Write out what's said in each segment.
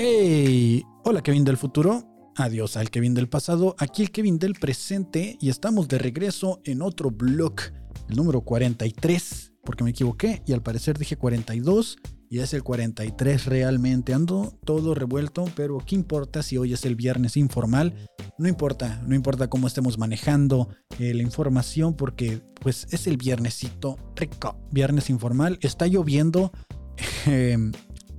¡Hey! Hola Kevin del futuro. Adiós al Kevin del pasado. Aquí el Kevin del presente. Y estamos de regreso en otro blog. El número 43. Porque me equivoqué. Y al parecer dije 42. Y es el 43 realmente. Ando todo revuelto. Pero ¿qué importa si hoy es el viernes informal? No importa. No importa cómo estemos manejando eh, la información. Porque pues es el viernesito rico. Viernes informal. Está lloviendo. Em,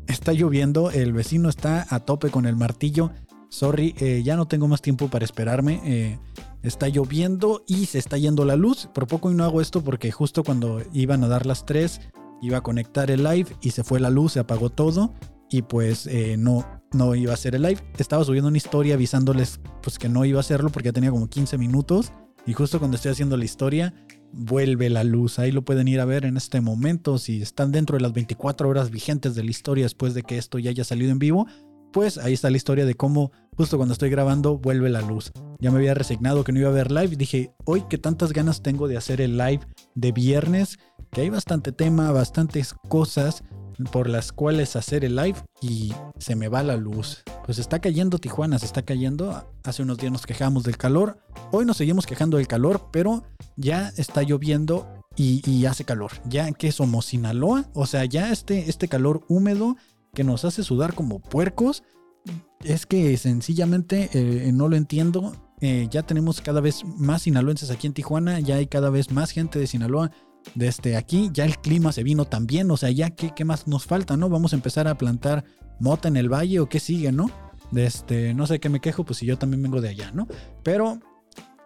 Está lloviendo, el vecino está a tope con el martillo. Sorry, eh, ya no tengo más tiempo para esperarme. Eh, está lloviendo y se está yendo la luz. Por poco y no hago esto porque justo cuando iban a dar las 3 iba a conectar el live y se fue la luz, se apagó todo y pues eh, no, no iba a hacer el live. Estaba subiendo una historia avisándoles pues que no iba a hacerlo porque ya tenía como 15 minutos y justo cuando estoy haciendo la historia vuelve la luz. Ahí lo pueden ir a ver en este momento. Si están dentro de las 24 horas vigentes de la historia después de que esto ya haya salido en vivo, pues ahí está la historia de cómo justo cuando estoy grabando vuelve la luz. Ya me había resignado que no iba a ver live. Dije, hoy que tantas ganas tengo de hacer el live de viernes, que hay bastante tema, bastantes cosas por las cuales hacer el live y se me va la luz. Pues está cayendo Tijuana, se está cayendo. Hace unos días nos quejamos del calor. Hoy nos seguimos quejando del calor, pero ya está lloviendo y, hace calor. Ya que somos Sinaloa, o sea, ya este, este calor húmedo que nos hace sudar como puercos, es que sencillamente eh, no lo entiendo. Eh, ya tenemos cada vez más sinaloenses aquí en Tijuana, ya hay cada vez más gente de Sinaloa desde aquí ya el clima se vino también, o sea, ya qué, qué más nos falta, ¿no? Vamos a empezar a plantar mota en el valle o qué sigue, ¿no? Este, no sé qué me quejo, pues si yo también vengo de allá, ¿no? Pero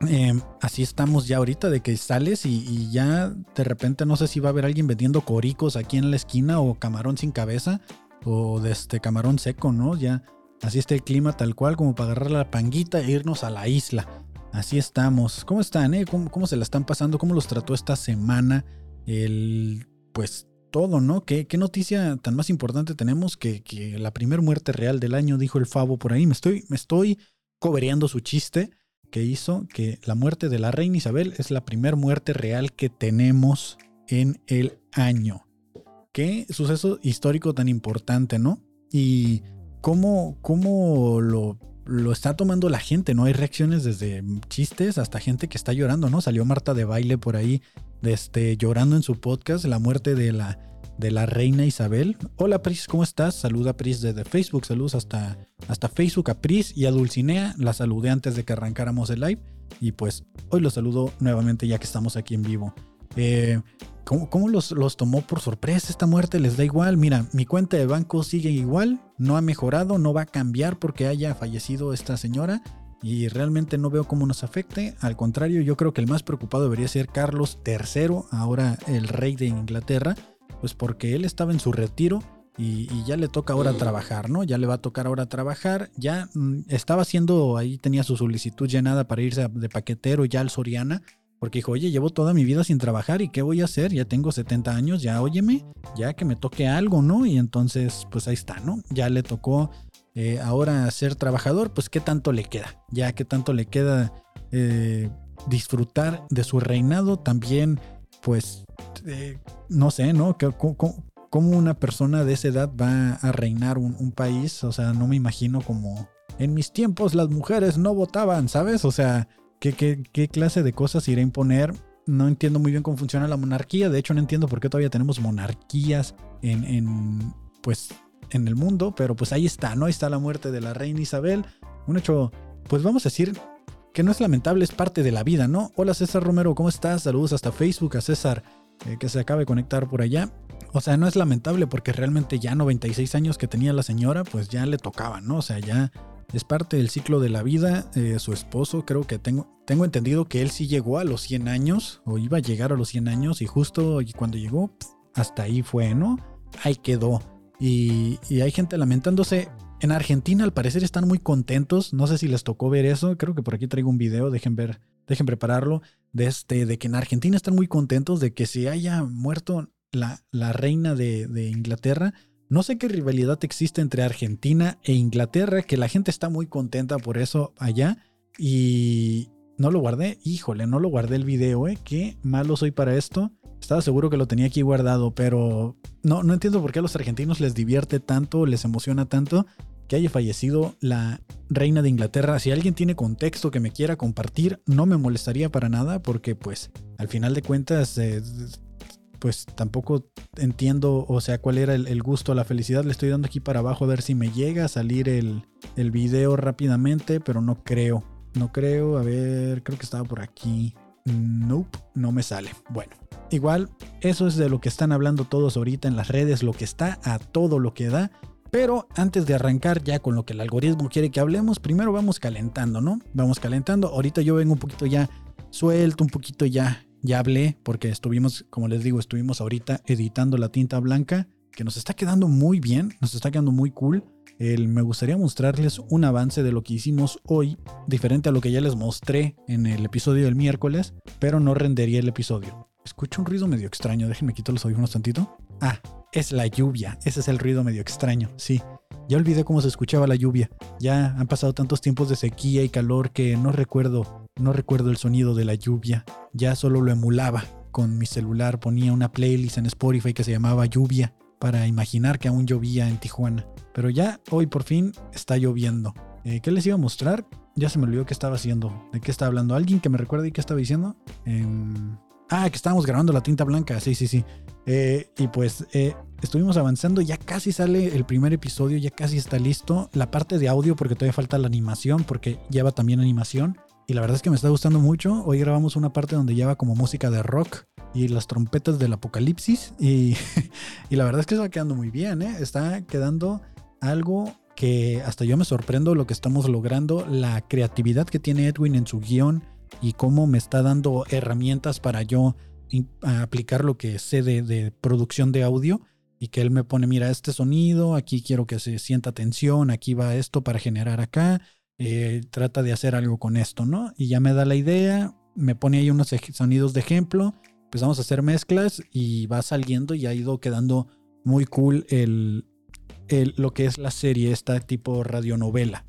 em, así estamos ya ahorita de que sales y, ya de repente no sé si va a haber alguien vendiendo coricos aquí en la esquina o camarón sin cabeza o de este camarón seco, ¿no? Ya así está el clima tal cual como para agarrar la panguita e irnos a la isla. Así estamos. ¿Cómo están? Eh? ¿Cómo, se la están pasando? ¿Cómo los trató esta semana? El, pues todo, ¿no? ¿Qué, qué noticia tan más importante tenemos que, que la primera muerte real del año, dijo el Favo por ahí? Me estoy, me estoy cobereando su chiste que hizo que la muerte de la reina Isabel es la primera muerte real que tenemos en el año. Qué suceso histórico tan importante, ¿no? Y cómo, cómo lo lo está tomando la gente, ¿no? Hay reacciones desde chistes hasta gente que está llorando, ¿no? Salió Marta de baile por ahí, este, llorando en su podcast, la muerte de la, de la reina Isabel. Hola Pris, ¿cómo estás? Saluda Pris desde Facebook, saludos hasta, hasta Facebook a Pris y a Dulcinea, la saludé antes de que arrancáramos el live y pues hoy los saludo nuevamente ya que estamos aquí en vivo. Eh, ¿Cómo, los, los, tomó por sorpresa esta muerte? ¿Les da igual? Mira, mi cuenta de banco sigue igual, no ha mejorado, no va a cambiar porque haya fallecido esta señora y realmente no veo cómo nos afecte. Al contrario, yo creo que el más preocupado debería ser Carlos III, ahora el rey de Inglaterra, pues porque él estaba en su retiro y, ya le toca ahora trabajar, ¿no? Ya le va a tocar ahora trabajar, ya mm, estaba haciendo, ahí tenía su solicitud llenada para irse de paquetero ya al Soriana porque dijo, oye, llevo toda mi vida sin trabajar y ¿qué voy a hacer? Ya tengo 70 años, ya óyeme, ya que me toque algo, ¿no? Y entonces, pues ahí está, ¿no? Ya le tocó eh, ahora ser trabajador, pues ¿qué tanto le queda? Ya ¿qué tanto le queda eh, disfrutar de su reinado, también, pues, eh, no sé, ¿no? ¿Cómo, una persona de esa edad va a reinar un, un país? O sea, no me imagino como... En mis tiempos las mujeres no votaban, ¿sabes? O sea, ¿Qué, clase de cosas irá a imponer? No entiendo muy bien cómo funciona la monarquía. De hecho, no entiendo por qué todavía tenemos monarquías en, pues, en el mundo. Pero pues ahí está, ¿no? Ahí está la muerte de la reina Isabel. Un hecho, pues vamos a decir que no es lamentable, es parte de la vida, ¿no? Hola César Romero, ¿cómo estás? Saludos hasta Facebook a César, eh, que se acaba de conectar por allá. O sea, no es lamentable porque realmente ya 96 años que tenía la señora, pues ya le tocaba, ¿no? O sea, ya es parte del ciclo de la vida. Eh, su esposo, creo que tengo, tengo entendido que él sí llegó a los 100 años, o iba a llegar a los 100 años, y justo cuando llegó, hasta ahí fue, ¿no? Ahí quedó. Y, hay gente lamentándose. En Argentina, al parecer, están muy contentos. No sé si les tocó ver eso. Creo que por aquí traigo un video. Dejen ver, dejen prepararlo. De, este, de que en Argentina están muy contentos de que se haya muerto la, reina de Inglaterra no sé qué rivalidad existe entre Argentina e Inglaterra, que la gente está muy contenta por eso allá. Y no lo guardé, híjole, no lo guardé el video, ¿eh? Qué malo soy para esto. Estaba seguro que lo tenía aquí guardado, pero no, no entiendo por qué a los argentinos les divierte tanto, les emociona tanto, que haya fallecido la reina de Inglaterra. Si alguien tiene contexto que me quiera compartir, no me molestaría para nada porque pues al final de cuentas eh, pues tampoco entiendo, o sea, cuál era el, gusto, la felicidad. Le estoy dando aquí para abajo a ver si me llega a salir el, el video rápidamente, pero no creo. No creo, a ver, creo que estaba por aquí. Nope, no me sale. Bueno, igual, eso es de lo que están hablando todos ahorita en las redes, lo que está a todo lo que da. Pero antes de arrancar ya con lo que el algoritmo quiere que hablemos, primero vamos calentando, ¿no? Vamos calentando. Ahorita yo vengo un poquito ya suelto, un poquito ya ya hablé porque estuvimos, como les digo, estuvimos ahorita editando la tinta blanca, que nos está quedando muy bien, nos está quedando muy cool. El, me gustaría mostrarles un avance de lo que hicimos hoy, diferente a lo que ya les mostré en el episodio del miércoles, pero no rendería el episodio. Escucho un ruido medio extraño, déjenme quitar los audífonos tantito. Ah, es la lluvia, ese es el ruido medio extraño, sí. Ya olvidé cómo se escuchaba la lluvia. Ya han pasado tantos tiempos de sequía y calor que no recuerdo no recuerdo el sonido de la lluvia, ya solo lo emulaba. Con mi celular ponía una playlist en Spotify que se llamaba Lluvia para imaginar que aún llovía en Tijuana. Pero ya hoy por fin está lloviendo. Eh, ¿Qué les iba a mostrar? Ya se me olvidó qué estaba haciendo. ¿De qué estaba hablando? ¿Alguien que me recuerde qué estaba diciendo? Em, ah, que estábamos grabando la tinta blanca. Sí, sí, sí. Eh, y pues eh, estuvimos avanzando. Ya casi sale el primer episodio. Ya casi está listo. La parte de audio porque todavía falta la animación porque lleva también animación. Y la verdad es que me está gustando mucho. Hoy grabamos una parte donde lleva como música de rock y las trompetas del apocalipsis. Y, la verdad es que está quedando muy bien, ¿eh? Está quedando algo que hasta yo me sorprendo lo que estamos logrando, la creatividad que tiene Edwin en su guion y cómo me está dando herramientas para yo aplicar lo que sé de, producción de audio y que él me pone, mira, este sonido, aquí quiero que se sienta tensión, aquí va esto para generar acá, eh, trata de hacer algo con esto, ¿no? Y ya me da la idea, me pone ahí unos sonidos de ejemplo, empezamos a hacer mezclas y va saliendo y ha ido quedando muy cool el, lo que es la serie, esta tipo radionovela.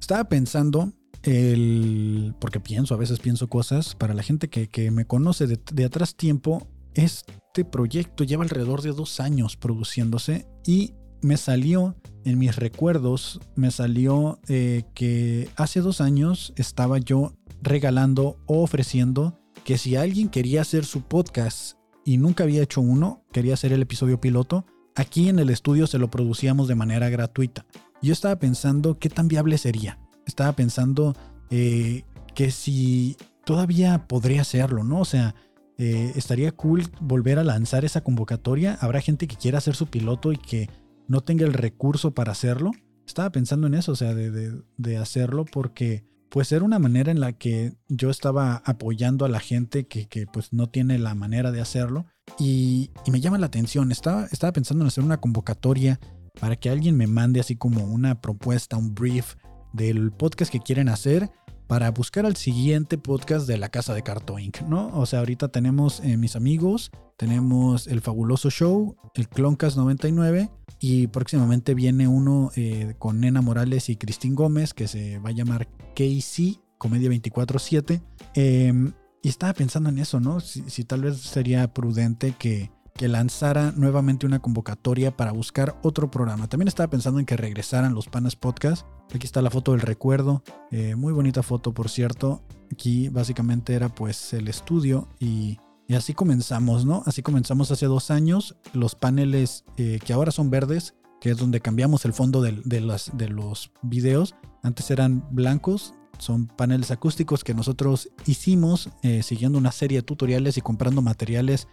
Estaba pensando, el, porque pienso, a veces pienso cosas, para la gente que, me conoce de, atrás tiempo, este proyecto lleva alrededor de dos años produciéndose y me salió en mis recuerdos, me salió eh, que hace dos años estaba yo regalando o ofreciendo que si alguien quería hacer su podcast y nunca había hecho uno, quería hacer el episodio piloto, aquí en el estudio se lo producíamos de manera gratuita. Yo estaba pensando qué tan viable sería. Estaba pensando eh, que si todavía podría hacerlo, ¿no? O sea, eh, estaría cool volver a lanzar esa convocatoria. Habrá gente que quiera hacer su piloto y que no tenga el recurso para hacerlo. Estaba pensando en eso, o sea, de, hacerlo porque pues era una manera en la que yo estaba apoyando a la gente que, pues no tiene la manera de hacerlo y, me llama la atención. Estaba, estaba pensando en hacer una convocatoria para que alguien me mande así como una propuesta, un brief del podcast que quieren hacer para buscar al siguiente podcast de la casa de Carto Inc., ¿no? O sea, ahorita tenemos eh, mis amigos, tenemos el fabuloso show, el Cloncast 99 y próximamente viene uno eh, con Nena Morales y Cristín Gómez que se va a llamar KC, Comedia 24-7. Em, y estaba pensando en eso, ¿no? Si, tal vez sería prudente que, que lanzara nuevamente una convocatoria para buscar otro programa. También estaba pensando en que regresaran los Panas Podcast Aquí está la foto del recuerdo. Eh, muy bonita foto, por cierto. Aquí básicamente era pues el estudio y, así comenzamos, ¿no? Así comenzamos hace dos años. Los paneles eh, que ahora son verdes, que es donde cambiamos el fondo de, las, de los videos. Antes eran blancos. Son paneles acústicos que nosotros hicimos eh, siguiendo una serie de tutoriales y comprando materiales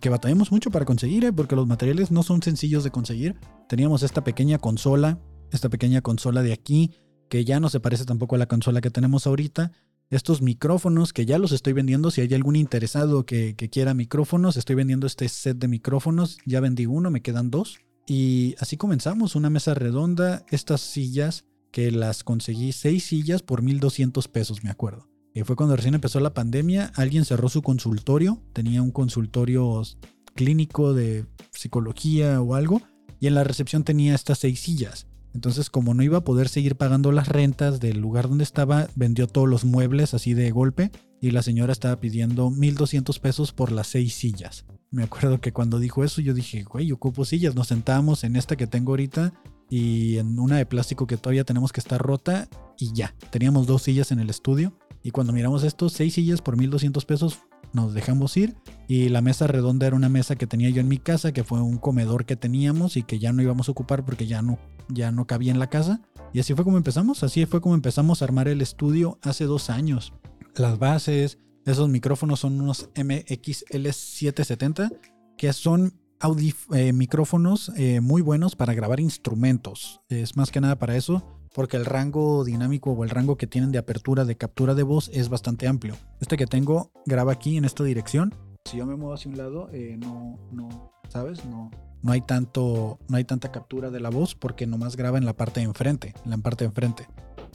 que batallamos mucho para conseguir, porque los materiales no son sencillos de conseguir. Teníamos esta pequeña consola esta pequeña consola de aquí, que ya no se parece tampoco a la consola que tenemos ahorita. Estos micrófonos que ya los estoy vendiendo, si hay algún interesado que, quiera micrófonos, estoy vendiendo este set de micrófonos, ya vendí uno, me quedan dos. Y así comenzamos, una mesa redonda, estas sillas que las conseguí, seis sillas por 1200 pesos, me acuerdo. Y fue cuando recién empezó la pandemia, alguien cerró su consultorio, tenía un consultorio clínico de psicología o algo, y en la recepción tenía estas seis sillas. Entonces, como no iba a poder seguir pagando las rentas del lugar donde estaba, vendió todos los muebles así de golpe y la señora estaba pidiendo 1200 pesos por las seis sillas. Me acuerdo que cuando dijo eso yo dije, güey, ocupo sillas. Nos sentábamos en esta que tengo ahorita y en una de plástico que todavía tenemos que estar rota y ya. Teníamos dos sillas en el estudio y cuando miramos esto, seis sillas por 1200 pesos, nos dejamos ir y la mesa redonda era una mesa que tenía yo en mi casa, que fue un comedor que teníamos y que ya no íbamos a ocupar porque ya no, ya no cabía en la casa. Y así fue como empezamos, así fue como empezamos a armar el estudio hace dos años. Las bases, esos micrófonos son unos MXL770, que son eh, micrófonos eh, muy buenos para grabar instrumentos. Es más que nada para eso, porque el rango dinámico o el rango que tienen de apertura de captura de voz es bastante amplio. Este que tengo graba aquí en esta dirección. Si yo me muevo hacia un lado, eh, no, no, ¿sabes? No, no hay tanto, no hay tanta captura de la voz porque nomás graba en la parte de enfrente, en la parte de enfrente.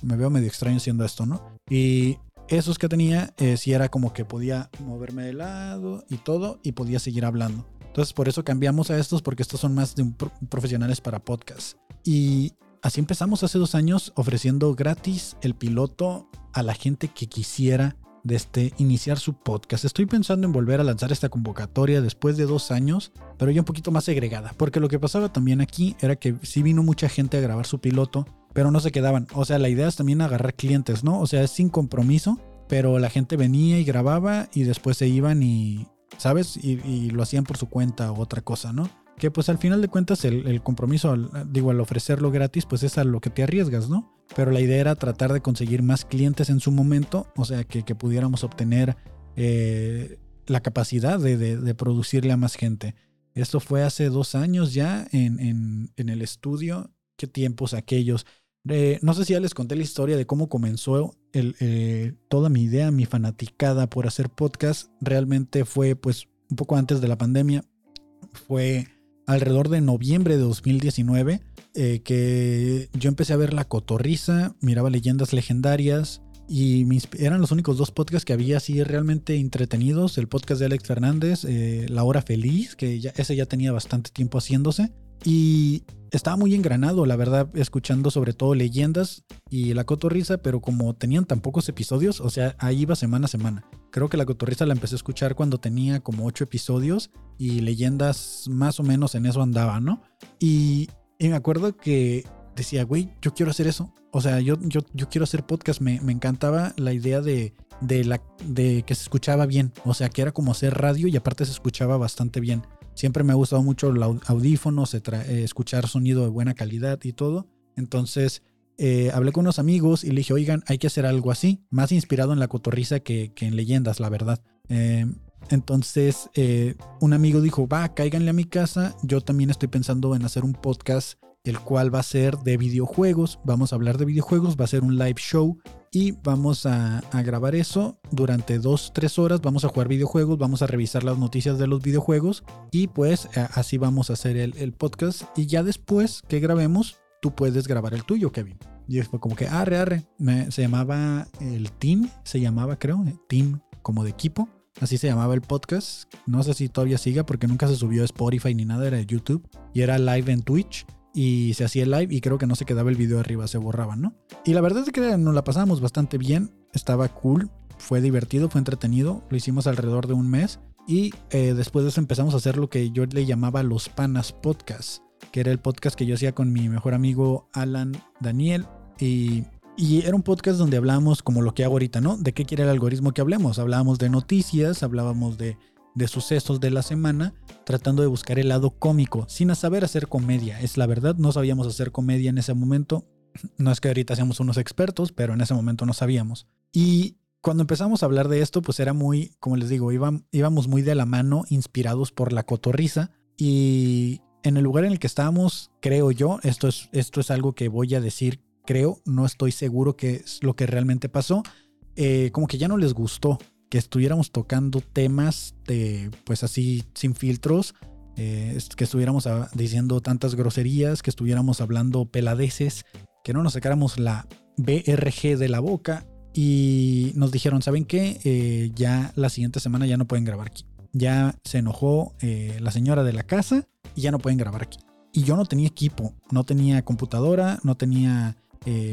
Me veo medio extraño haciendo esto, ¿no? Y esos que tenía, eh, sí era como que podía moverme de lado y todo y podía seguir hablando. Entonces por eso cambiamos a estos porque estos son más de profesionales para podcast. Y así empezamos hace dos años ofreciendo gratis el piloto a la gente que quisiera desde iniciar su podcast. Estoy pensando en volver a lanzar esta convocatoria después de dos años, pero ya un poquito más segregada, porque lo que pasaba también aquí era que sí vino mucha gente a grabar su piloto, pero no se quedaban. O sea, la idea es también agarrar clientes, ¿no? O sea, es sin compromiso, pero la gente venía y grababa y después se iban y, ¿sabes? Y, lo hacían por su cuenta o otra cosa, ¿no? Que pues al final de cuentas el, compromiso, digo, al ofrecerlo gratis, pues es a lo que te arriesgas, ¿no? Pero la idea era tratar de conseguir más clientes en su momento, o sea, que, pudiéramos obtener eh, la capacidad de, producirle a más gente. Esto fue hace dos años ya en, en el estudio. ¿Qué tiempos aquellos? no sé si ya les conté la historia de cómo comenzó el, eh, toda mi idea, mi fanaticada por hacer podcast. Realmente fue pues un poco antes de la pandemia. Fue alrededor de noviembre de 2019 eh, que yo empecé a ver La Cotorriza, miraba leyendas legendarias y eran los únicos dos podcasts que había así realmente entretenidos. El podcast de Alex Fernández, eh, La Hora Feliz, que ya, ese ya tenía bastante tiempo haciéndose. Y estaba muy engranado, la verdad, escuchando sobre todo leyendas y la cotorriza, pero como tenían tan pocos episodios, o sea, ahí iba semana a semana. Creo que la cotorriza la empecé a escuchar cuando tenía como ocho episodios y leyendas más o menos en eso andaba, ¿no? Y, me acuerdo que decía, güey, yo quiero hacer eso. O sea, yo, yo, yo quiero hacer podcast. Me, me encantaba la idea de, de, la, de que se escuchaba bien. O sea, que era como hacer radio y aparte se escuchaba bastante bien. Siempre me ha gustado mucho los audífonos, eh, escuchar sonido de buena calidad y todo. Entonces eh, hablé con unos amigos y le dije, oigan, hay que hacer algo así, más inspirado en la cotorriza que, en leyendas, la verdad. Eh, entonces un amigo dijo, va, cáiganle a mi casa. Yo también estoy pensando en hacer un podcast el cual va a ser de videojuegos. Vamos a hablar de videojuegos, va a ser un live show y vamos a, grabar eso durante dos, tres horas. Vamos a jugar videojuegos, vamos a revisar las noticias de los videojuegos y pues así vamos a hacer el, podcast. Y ya después que grabemos, tú puedes grabar el tuyo, Kevin. Y fue como que arre, arre. se llamaba el team, se llamaba creo, team como de equipo. Así se llamaba el podcast. No sé si todavía siga porque nunca se subió a Spotify ni nada, era de YouTube. Y era live en Twitch y se hacía el live y creo que no se quedaba el video arriba, se borraba, ¿no? Y la verdad es que nos la pasamos bastante bien, estaba cool, fue divertido, fue entretenido, lo hicimos alrededor de un mes y eh, después de eso empezamos a hacer lo que yo le llamaba los Panas Podcast, que era el podcast que yo hacía con mi mejor amigo Alan Daniel y y era un podcast donde hablábamos como lo que hago ahorita, ¿no? ¿De qué quiere el algoritmo que hablemos? Hablábamos de noticias, hablábamos de de sucesos de la semana, tratando de buscar el lado cómico, sin saber hacer comedia. Es la verdad, no sabíamos hacer comedia en ese momento. No es que ahorita seamos unos expertos, pero en ese momento no sabíamos. Y cuando empezamos a hablar de esto, pues era muy, como les digo, íbamos muy de la mano, inspirados por la cotorriza. Y en el lugar en el que estábamos, creo yo, esto es, esto es algo que voy a decir, creo, no estoy seguro que es lo que realmente pasó. Eh, como que ya no les gustó que estuviéramos tocando temas de, pues así, sin filtros, eh, que estuviéramos diciendo tantas groserías, que estuviéramos hablando peladeces, que no nos sacáramos la BRG de la boca y nos dijeron, ¿saben qué? Eh, ya la siguiente semana ya no pueden grabar aquí. Ya se enojó eh, la señora de la casa y ya no pueden grabar aquí. Y yo no tenía equipo, no tenía computadora, no tenía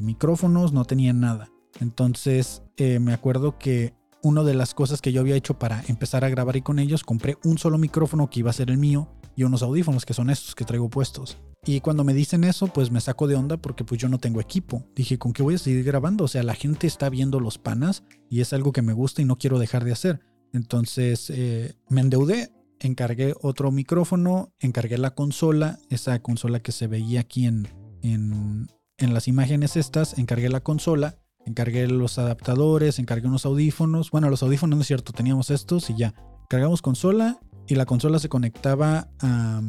micrófonos, no tenía nada. Entonces me acuerdo que una de las cosas que yo había hecho para empezar a grabar ahí con ellos, compré un solo micrófono que iba a ser el mío y unos audífonos que son estos que traigo puestos. Y cuando me dicen eso, pues me saco de onda porque pues yo no tengo equipo. Dije, ¿con qué voy a seguir grabando? O sea, la gente está viendo los panas y es algo que me gusta y no quiero dejar de hacer. Entonces eh, me endeudé, encargué otro micrófono, encargué la consola, esa consola que se veía aquí en, en las imágenes estas, encargué la consola, encargué los adaptadores, encargué unos audífonos. Bueno, los audífonos no es cierto, teníamos estos y ya. Cargamos consola y la consola se conectaba a,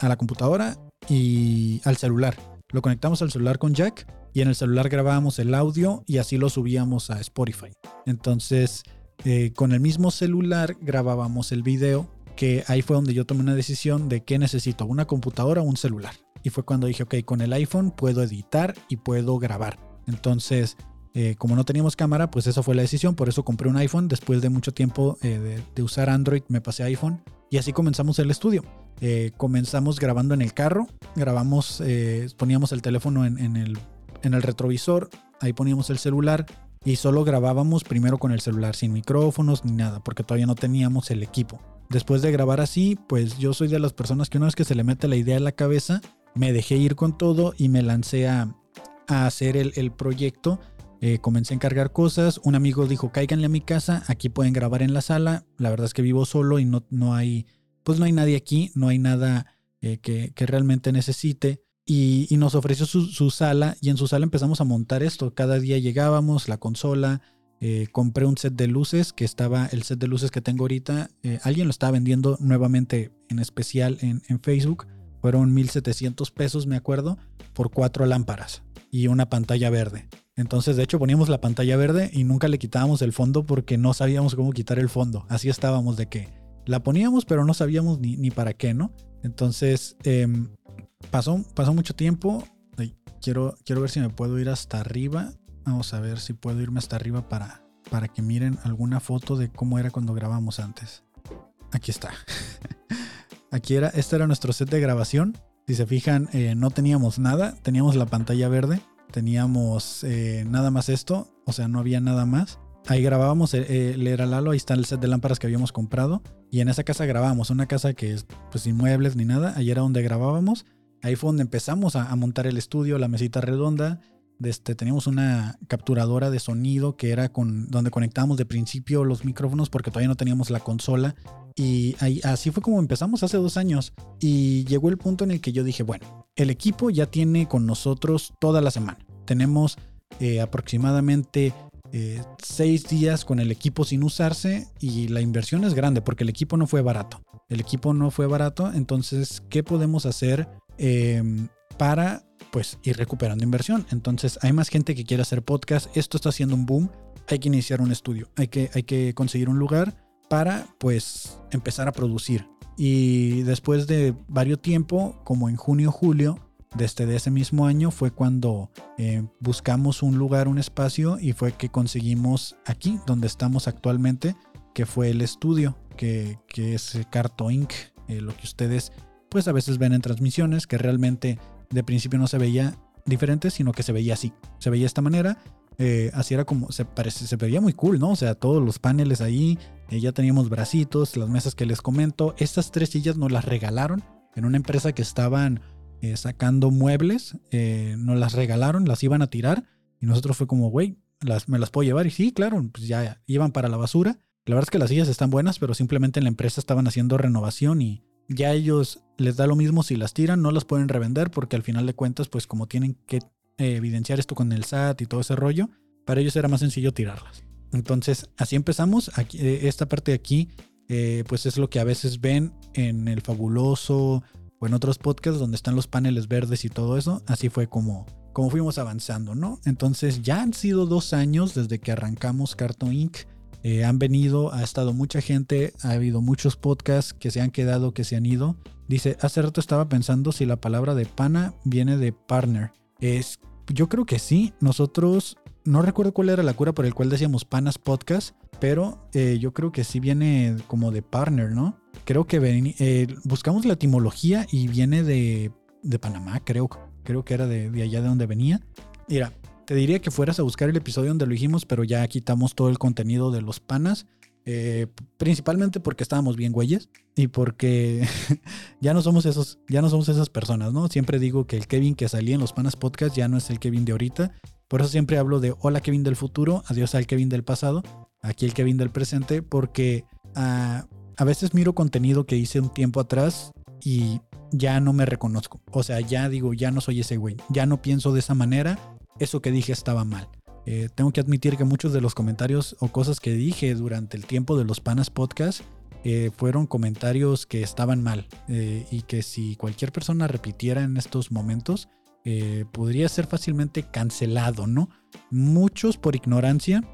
la computadora y al celular. Lo conectamos al celular con jack y en el celular grabábamos el audio y así lo subíamos a Spotify. Entonces, eh, con el mismo celular grabábamos el video, que ahí fue donde yo tomé una decisión de qué necesito, una computadora o un celular. Y fue cuando dije, ok, con el iPhone puedo editar y puedo grabar. Entonces, eh, como no teníamos cámara, pues eso fue la decisión. Por eso compré un iPhone. Después de mucho tiempo eh, de, usar Android, me pasé a iPhone. Y así comenzamos el estudio. Eh, comenzamos grabando en el carro. Grabamos, poníamos el teléfono en, el, en el retrovisor. Ahí poníamos el celular. Y solo grabábamos primero con el celular, sin micrófonos ni nada, porque todavía no teníamos el equipo. Después de grabar así, pues yo soy de las personas que una vez que se le mete la idea en la cabeza, me dejé ir con todo y me lancé a, hacer el, el proyecto eh, comencé a encargar cosas. Un amigo dijo, cáiganle a mi casa, aquí pueden grabar en la sala. La verdad es que vivo solo y no, no hay, pues no hay nadie aquí, no hay nada eh, que, realmente necesite. Y, nos ofreció su, sala y en su sala empezamos a montar esto. Cada día llegábamos, la consola, eh, compré un set de luces que estaba, el set de luces que tengo ahorita, alguien lo estaba vendiendo nuevamente en especial en, en Facebook. Fueron 1700 pesos, me acuerdo, por cuatro lámparas y una pantalla verde. Entonces, de hecho, poníamos la pantalla verde y nunca le quitábamos el fondo porque no sabíamos cómo quitar el fondo. Así estábamos de que la poníamos, pero no sabíamos ni, para qué, ¿no? Entonces, em, pasó, pasó mucho tiempo. quiero, quiero ver si me puedo ir hasta arriba. Vamos a ver si puedo irme hasta arriba para, para que miren alguna foto de cómo era cuando grabamos antes. Aquí está. Aquí era, este era nuestro set de grabación. Si se fijan, eh, no teníamos nada, teníamos la pantalla verde teníamos eh, nada más esto, o sea, no había nada más. Ahí grabábamos, eh, eh, él era Lalo, ahí está el set de lámparas que habíamos comprado. Y en esa casa grabábamos, una casa que es pues sin muebles ni nada, ahí era donde grabábamos. Ahí fue donde empezamos a, montar el estudio, la mesita redonda. Este, teníamos una capturadora de sonido que era con donde conectábamos de principio los micrófonos porque todavía no teníamos la consola. Y así fue como empezamos hace dos años. Y llegó el punto en el que yo dije, bueno, el equipo ya tiene con nosotros toda la semana. Tenemos eh, aproximadamente eh, seis días con el equipo sin usarse y la inversión es grande porque el equipo no fue barato. El equipo no fue barato, entonces, ¿qué podemos hacer em, para pues ir recuperando inversión? Entonces, hay más gente que quiere hacer podcast, esto está haciendo un boom, hay que iniciar un estudio, hay que, hay que conseguir un lugar para pues empezar a producir. Y después de varios tiempo, como en junio julio desde este, ese mismo año, fue cuando eh, buscamos un lugar, un espacio y fue que conseguimos aquí, donde estamos actualmente, que fue el estudio, que, es Carto Inc., eh, lo que ustedes pues a veces ven en transmisiones, que realmente de principio no se veía diferente, sino que se veía así, se veía de esta manera. Eh, así era como se parece, se veía muy cool, ¿no? O sea, todos los paneles ahí, eh, ya teníamos bracitos, las mesas que les comento. Estas tres sillas nos las regalaron en una empresa que estaban eh, sacando muebles, eh, nos las regalaron, las iban a tirar y nosotros fue como, güey, las, me las puedo llevar y sí, claro, pues ya iban para la basura. La verdad es que las sillas están buenas, pero simplemente en la empresa estaban haciendo renovación y ya ellos les da lo mismo si las tiran, no las pueden revender porque al final de cuentas, pues como tienen que evidenciar esto con el SAT y todo ese rollo, para ellos era más sencillo tirarlas. Entonces, así empezamos. Aquí, eh, esta parte de aquí, eh, pues es lo que a veces ven en el fabuloso o en otros podcasts donde están los paneles verdes y todo eso. Así fue como, como fuimos avanzando, ¿no? Entonces, ya han sido dos años desde que arrancamos Cartoon Inc. Eh, han venido, ha estado mucha gente, ha habido muchos podcasts que se han quedado, que se han ido. Dice, hace rato estaba pensando si la palabra de pana viene de partner. Es, yo creo que sí. Nosotros no recuerdo cuál era la cura por el cual decíamos Panas Podcast, pero eh, yo creo que sí viene como de partner, ¿no? Creo que eh, buscamos la etimología y viene de, Panamá, creo. Creo que era de, allá de donde venía. Mira, te diría que fueras a buscar el episodio donde lo dijimos, pero ya quitamos todo el contenido de los panas. Eh, principalmente porque estábamos bien güeyes y porque ya no somos esos, ya no somos esas personas, ¿no? Siempre digo que el Kevin que salía en los panas podcast ya no es el Kevin de ahorita. Por eso siempre hablo de hola Kevin del futuro, adiós al Kevin del pasado, aquí el Kevin del presente, porque ah, a veces miro contenido que hice un tiempo atrás y ya no me reconozco. O sea, ya digo, ya no soy ese güey, ya no pienso de esa manera, eso que dije estaba mal. Eh, tengo que admitir que muchos de los comentarios o cosas que dije durante el tiempo de los Panas Podcast eh, fueron comentarios que estaban mal eh, y que si cualquier persona repitiera en estos momentos podría ser fácilmente cancelado, ¿no? Muchos por ignorancia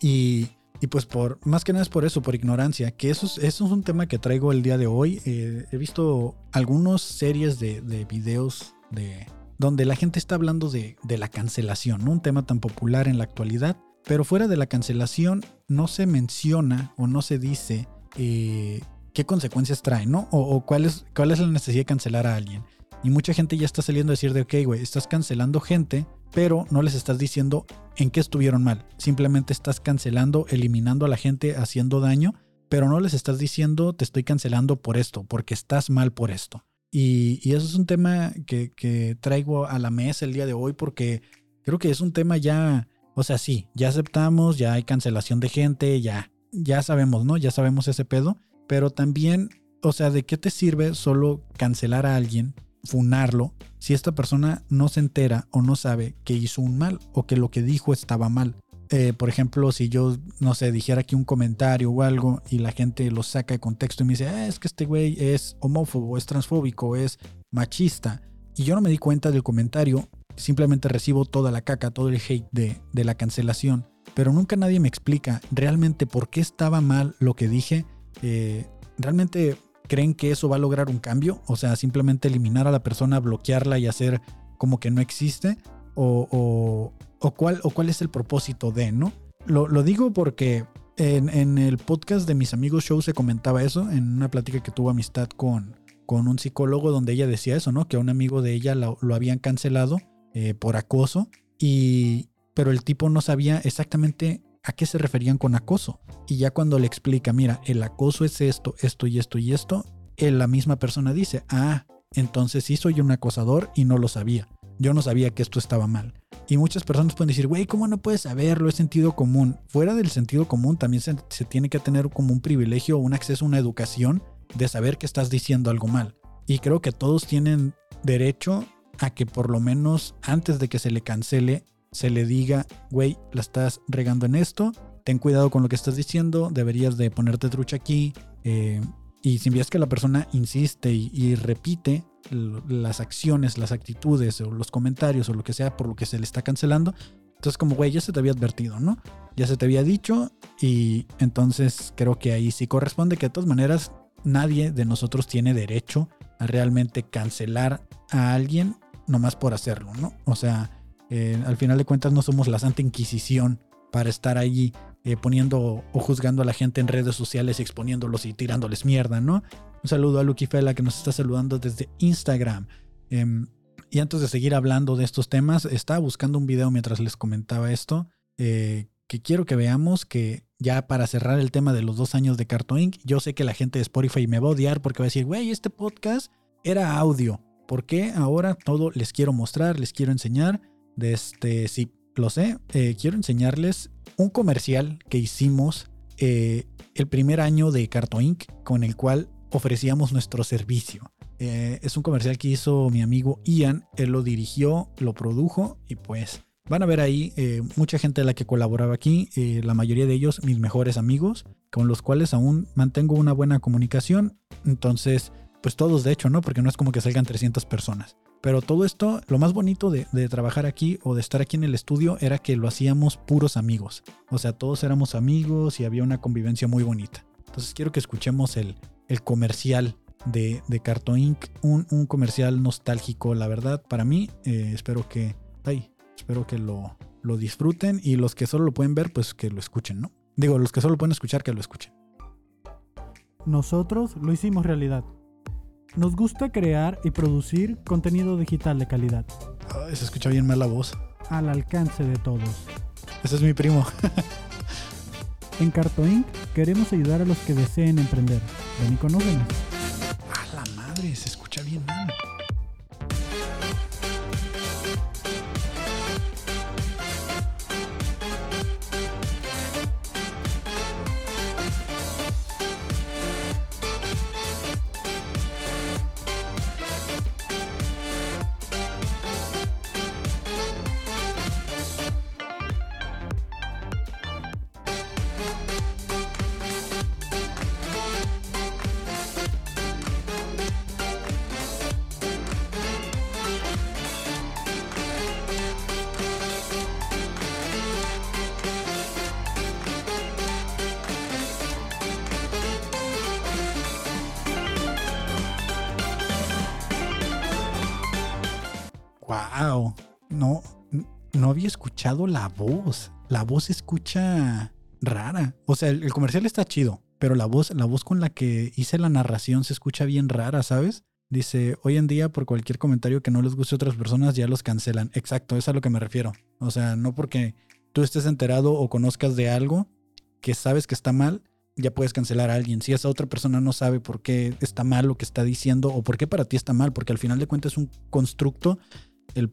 y, y pues por, más que nada es por eso, por ignorancia, que eso es, un tema que traigo el día de hoy. He visto algunas series de, de videos de, donde la gente está hablando de, de la cancelación, un tema tan popular en la actualidad, pero fuera de la cancelación no se menciona o no se dice eh, qué consecuencias trae, ¿no? O, o cuál, es, cuál es la necesidad de cancelar a alguien. Y mucha gente ya está saliendo a decir de, ok, güey, estás cancelando gente, pero no les estás diciendo en qué estuvieron mal. Simplemente estás cancelando, eliminando a la gente, haciendo daño, pero no les estás diciendo, te estoy cancelando por esto, porque estás mal por esto. Y, eso es un tema que, que traigo a la mesa el día de hoy porque creo que es un tema ya, o sea, sí, ya aceptamos, ya hay cancelación de gente, ya, ya sabemos, ¿no? Ya sabemos ese pedo, pero también, o sea, ¿de qué te sirve solo cancelar a alguien, funarlo, si esta persona no se entera o no sabe que hizo un mal o que lo que dijo estaba mal? Eh, por ejemplo, si yo, no sé, dijera aquí un comentario o algo y la gente lo saca de contexto y me dice, ah, es que este güey es homófobo, es transfóbico, es machista, y yo no me di cuenta del comentario, simplemente recibo toda la caca, todo el hate de, de la cancelación, pero nunca nadie me explica realmente por qué estaba mal lo que dije. Eh, ¿Realmente creen que eso va a lograr un cambio? O sea, simplemente eliminar a la persona, bloquearla y hacer como que no existe. O, o, o cuál, o cuál es el propósito de, ¿no? Lo, lo digo porque en, en, el podcast de mis amigos show se comentaba eso, en una plática que tuvo amistad con, con un psicólogo donde ella decía eso, ¿no? Que a un amigo de ella lo, lo habían cancelado eh, por acoso, y, pero el tipo no sabía exactamente a qué se referían con acoso. Y ya cuando le explica, mira, el acoso es esto, esto y esto y esto, él, la misma persona dice, ah, entonces sí soy un acosador y no lo sabía. Yo no sabía que esto estaba mal. Y muchas personas pueden decir, güey, ¿cómo no puedes saberlo? Es sentido común. Fuera del sentido común también se, tiene que tener como un privilegio, un acceso una educación de saber que estás diciendo algo mal. Y creo que todos tienen derecho a que por lo menos antes de que se le cancele, se le diga, güey, la estás regando en esto, ten cuidado con lo que estás diciendo, deberías de ponerte trucha aquí. Eh, y si ves que la persona insiste y repite las acciones, las actitudes o los comentarios o lo que sea por lo que se le está cancelando, entonces como, güey, ya se te había advertido, ¿no? Ya se te había dicho y entonces creo que ahí sí corresponde que de todas maneras nadie de nosotros tiene derecho a realmente cancelar a alguien nomás por hacerlo, ¿no? O sea, eh, al final de cuentas no somos la Santa Inquisición para estar ahí eh, poniendo o juzgando a la gente en redes sociales, exponiéndolos y tirándoles mierda, ¿no? Un saludo a Lucky Fela que nos está saludando desde Instagram. Eh, y antes de seguir hablando de estos temas, estaba buscando un video mientras les comentaba esto, eh, que quiero que veamos que ya para cerrar el tema de los dos años de Cartoon Inc., yo sé que la gente de Spotify me va a odiar porque va a decir, güey, este podcast era audio. ¿Por qué ahora todo les quiero mostrar, les quiero enseñar? De este, sí, lo sé, eh, quiero enseñarles un comercial que hicimos eh, el primer año de Cartoon Inc., con el cual ofrecíamos nuestro servicio. Eh, es un comercial que hizo mi amigo Ian, él lo dirigió, lo produjo y pues van a ver ahí eh, mucha gente de la que colaboraba aquí, la mayoría de ellos mis mejores amigos, con los cuales aún mantengo una buena comunicación. Entonces, pues todos de hecho, ¿no? Porque no es como que salgan 300 personas. Pero todo esto, lo más bonito de, trabajar aquí o de estar aquí en el estudio era que lo hacíamos puros amigos. O sea, todos éramos amigos y había una convivencia muy bonita. Entonces quiero que escuchemos el, comercial de, de Cartoon Inc. Un, comercial nostálgico, la verdad, para mí. Eh, espero que. Espero que lo, lo disfruten. Y los que solo lo pueden ver, pues que lo escuchen, ¿no? Digo, los que solo pueden escuchar, que lo escuchen. Nosotros lo hicimos realidad. Nos gusta crear y producir contenido digital de calidad. Ay, se escucha bien mal la voz. al alcance de todos. Ese es mi primo. en Carto Inc. queremos ayudar a los que deseen emprender. Ven y conócenos. A la madre, se escucha bien mal. No, no había escuchado la voz. La voz escucha rara. O sea, el, el, comercial está chido, pero la voz, la voz con la que hice la narración se escucha bien rara, ¿sabes? Dice, hoy en día por cualquier comentario que no les guste a otras personas ya los cancelan. Exacto, es a lo que me refiero. O sea, no porque tú estés enterado o conozcas de algo que sabes que está mal, ya puedes cancelar a alguien. Si esa otra persona no sabe por qué está mal lo que está diciendo o por qué para ti está mal, porque al final de cuentas es un constructo el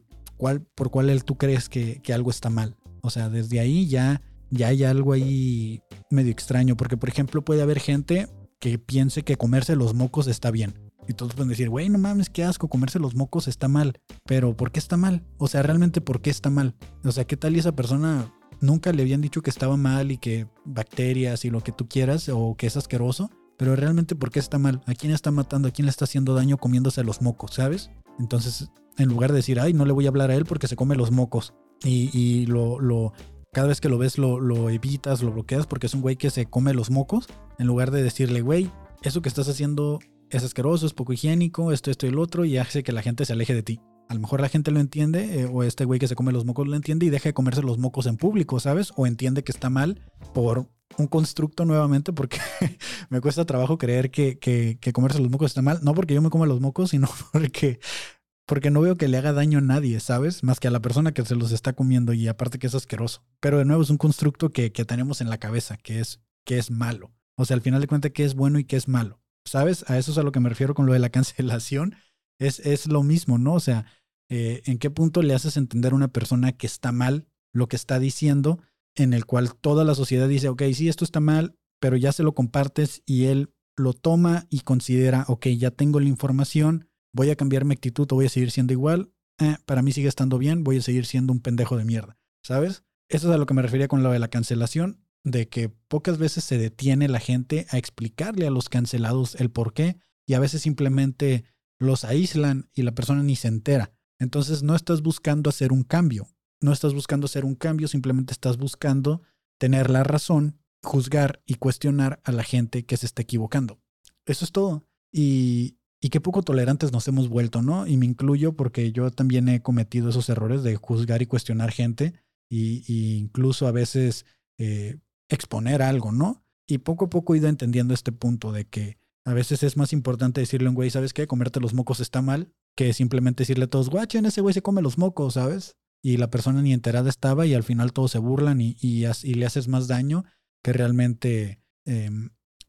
por cual él, tú crees que, que, algo está mal. O sea, desde ahí ya, ya hay algo ahí medio extraño, porque por ejemplo puede haber gente que piense que comerse los mocos está bien. Y todos pueden decir, güey, no mames, qué asco, comerse los mocos está mal. Pero ¿por qué está mal? O sea, realmente, ¿por qué está mal? O sea, ¿qué tal y esa persona nunca le habían dicho que estaba mal y que bacterias y lo que tú quieras o que es asqueroso? Pero realmente, ¿por qué está mal? ¿A quién está matando? ¿A quién le está haciendo daño comiéndose los mocos? ¿Sabes? Entonces, en lugar de decir, ay, no le voy a hablar a él porque se come los mocos. Y, y lo, lo, cada vez que lo ves lo, lo, evitas, lo bloqueas porque es un güey que se come los mocos. En lugar de decirle, güey, eso que estás haciendo es asqueroso, es poco higiénico, esto, esto y el otro, y hace que la gente se aleje de ti. A lo mejor la gente lo entiende, eh, o este güey que se come los mocos lo entiende y deja de comerse los mocos en público, ¿sabes? O entiende que está mal por un constructo nuevamente, porque me cuesta trabajo creer que, que, que, comerse los mocos está mal. No porque yo me coma los mocos, sino porque, porque no veo que le haga daño a nadie, ¿sabes? Más que a la persona que se los está comiendo y aparte que es asqueroso. Pero de nuevo es un constructo que, que tenemos en la cabeza, que es, que es malo. O sea, al final de cuentas, que es bueno y que es malo. ¿Sabes? A eso es a lo que me refiero con lo de la cancelación. Es, es lo mismo, ¿no? O sea, eh, ¿en qué punto le haces entender a una persona que está mal lo que está diciendo, en el cual toda la sociedad dice, ok, sí, esto está mal, pero ya se lo compartes y él lo toma y considera, ok, ya tengo la información, voy a cambiar mi actitud o voy a seguir siendo igual, eh, para mí sigue estando bien, voy a seguir siendo un pendejo de mierda, ¿sabes? Eso es a lo que me refería con lo de la cancelación de que pocas veces se detiene la gente a explicarle a los cancelados el por qué y a veces simplemente los aíslan y la persona ni se entera. Entonces no estás buscando hacer un cambio, no estás buscando hacer un cambio, simplemente estás buscando tener la razón, juzgar y cuestionar a la gente que se está equivocando. Eso es todo. Y, y qué poco tolerantes nos hemos vuelto, ¿no? Y me incluyo porque yo también he cometido esos errores de juzgar y cuestionar gente y, incluso a veces eh, exponer algo, ¿no? Y poco a poco he ido entendiendo este punto de que a veces es más importante decirle a un güey, ¿sabes qué? Comerte los mocos está mal, que simplemente decirle a todos, guachen, ese güey se come los mocos, ¿sabes? Y la persona ni enterada estaba y al final todos se burlan y, y, le haces más daño que realmente, eh,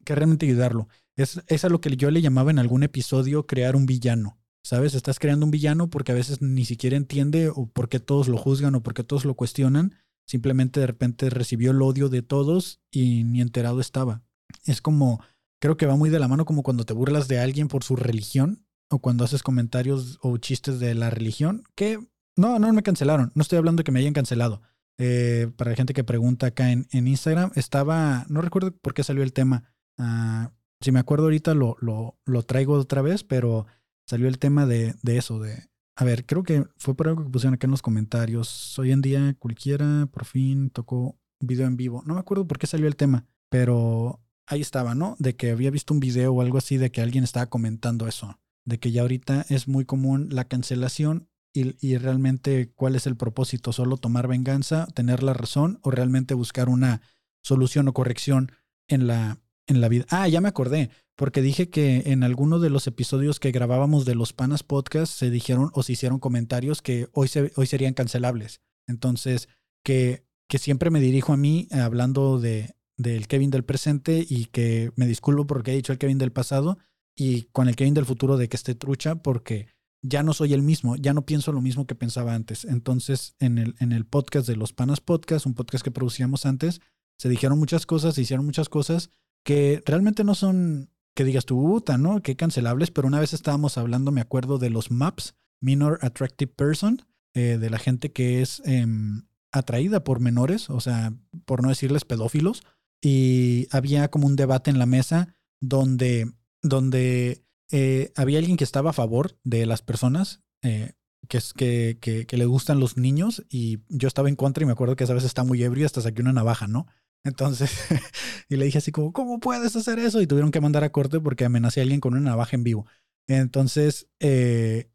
que realmente ayudarlo. Es, es a lo que yo le llamaba en algún episodio crear un villano. ¿Sabes? Estás creando un villano porque a veces ni siquiera entiende o por qué todos lo juzgan o por qué todos lo cuestionan Simplemente de repente recibió el odio de todos y ni enterado estaba. Es como, creo que va muy de la mano como cuando te burlas de alguien por su religión o cuando haces comentarios o chistes de la religión, que no, no me cancelaron, no estoy hablando de que me hayan cancelado. Eh, para la gente que pregunta acá en, en, Instagram, estaba, no recuerdo por qué salió el tema. Uh, si me acuerdo ahorita lo, lo, lo, traigo otra vez, pero salió el tema de, de eso, de, a ver, creo que fue por algo que pusieron acá en los comentarios. Hoy en día cualquiera por fin tocó un video en vivo. No me acuerdo por qué salió el tema, pero ahí estaba, ¿no? De que había visto un video o algo así de que alguien estaba comentando eso. De que ya ahorita es muy común la cancelación y, realmente cuál es el propósito. ¿Solo tomar venganza, tener la razón o realmente buscar una solución o corrección en la, en la vida? Ah, ya me acordé porque dije que en alguno de los episodios que grabábamos de los Panas Podcast se dijeron o se hicieron comentarios que hoy, se, hoy serían cancelables. Entonces, que, que siempre me dirijo a mí hablando de del Kevin del presente y que me disculpo porque he dicho el Kevin del pasado y con el Kevin del futuro de que esté trucha porque ya no soy el mismo, ya no pienso lo mismo que pensaba antes. Entonces, en el, en el podcast de los Panas Podcast, un podcast que producíamos antes, se dijeron muchas cosas, se hicieron muchas cosas que realmente no son que digas tu puta, ¿no? Que cancelables, pero una vez estábamos hablando, me acuerdo de los MAPS, Minor Attractive Person, eh, de la gente que es em, atraída por menores, o sea, por no decirles pedófilos, y había como un debate en la mesa donde, donde eh, había alguien que estaba a favor de las personas eh, que, que, que, le gustan los niños y yo estaba en contra y me acuerdo que esa vez está muy ebrio hasta saqué una navaja, ¿no? Entonces, y le dije así como, ¿cómo puedes hacer eso? Y tuvieron que mandar a corte porque amenacé a alguien con una navaja en vivo. Entonces, eh,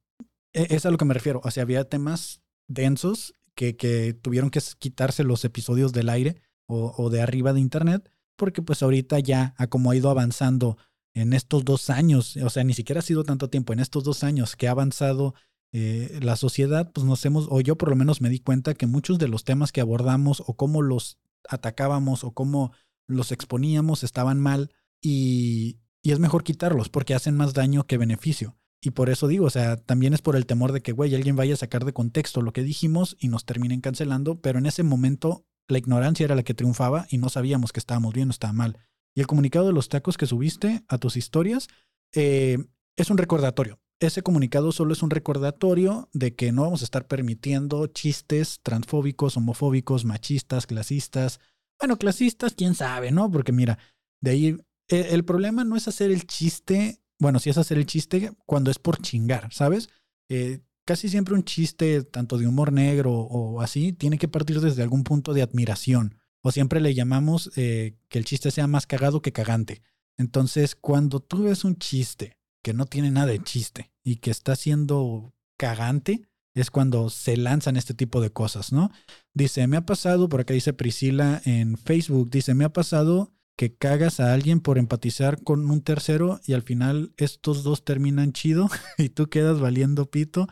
e, es a lo que me refiero. O sea, había temas densos que, que tuvieron que quitarse los episodios del aire o, o, de arriba de Internet, porque pues ahorita ya, a como ha ido avanzando en estos dos años, o sea, ni siquiera ha sido tanto tiempo, en estos dos años que ha avanzado eh, la sociedad, pues nos hemos, o yo por lo menos me di cuenta que muchos de los temas que abordamos o cómo los atacábamos o cómo los exponíamos estaban mal y, y es mejor quitarlos porque hacen más daño que beneficio. Y por eso digo, o sea, también es por el temor de que, güey, alguien vaya a sacar de contexto lo que dijimos y nos terminen cancelando, pero en ese momento la ignorancia era la que triunfaba y no sabíamos que estábamos bien o estaba mal. Y el comunicado de los tacos que subiste a tus historias eh, es un recordatorio. Ese comunicado solo es un recordatorio de que no vamos a estar permitiendo chistes transfóbicos, homofóbicos, machistas, clasistas. Bueno, clasistas, quién sabe, ¿no? Porque mira, de ahí el, el problema no es hacer el chiste bueno, si es hacer el chiste cuando es por chingar, ¿sabes? Eh, casi siempre un chiste, tanto de humor negro o así, tiene que partir desde algún punto de admiración. O siempre le llamamos eh, que el chiste sea más cagado que cagante. Entonces, cuando tú ves un chiste que no tiene nada de chiste y que está siendo cagante, es cuando se lanzan este tipo de cosas, ¿no? Dice, me ha pasado, por acá dice Priscila en Facebook, dice, me ha pasado que cagas a alguien por empatizar con un tercero y al final estos dos terminan chido y tú quedas valiendo pito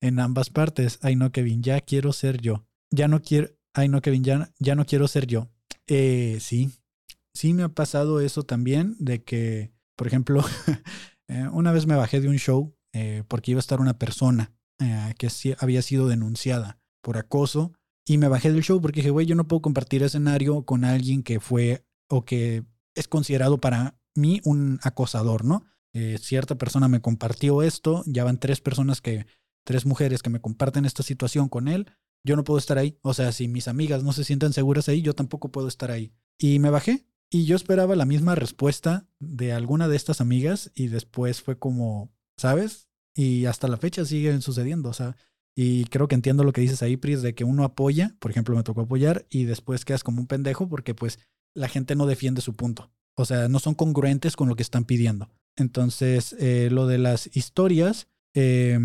en ambas partes. Ay, no, Kevin, ya quiero ser yo. Ya no quiero, ay, no, Kevin, ya, ya no quiero ser yo. Eh, sí, sí me ha pasado eso también de que, por ejemplo, eh, una vez me bajé de un show eh, porque iba a estar una persona eh, que había sido denunciada por acoso y me bajé del show porque dije, güey, yo no puedo compartir escenario con alguien que fue o que es considerado para mí un acosador, ¿no? Eh, cierta persona me compartió esto, ya van tres personas que, tres mujeres que me comparten esta situación con él, yo no puedo estar ahí. O sea, si mis amigas no se sienten seguras ahí, yo tampoco puedo estar ahí. Y me bajé y yo esperaba la misma respuesta de alguna de estas amigas y después fue como, ¿sabes? Y hasta la fecha siguen sucediendo, o sea, y creo que entiendo lo que dices ahí, Pris, de que uno apoya, por ejemplo, me tocó apoyar y después quedas como un pendejo porque pues la gente no defiende su punto. O sea, no son congruentes con lo que están pidiendo. Entonces, eh, lo de las historias, eh,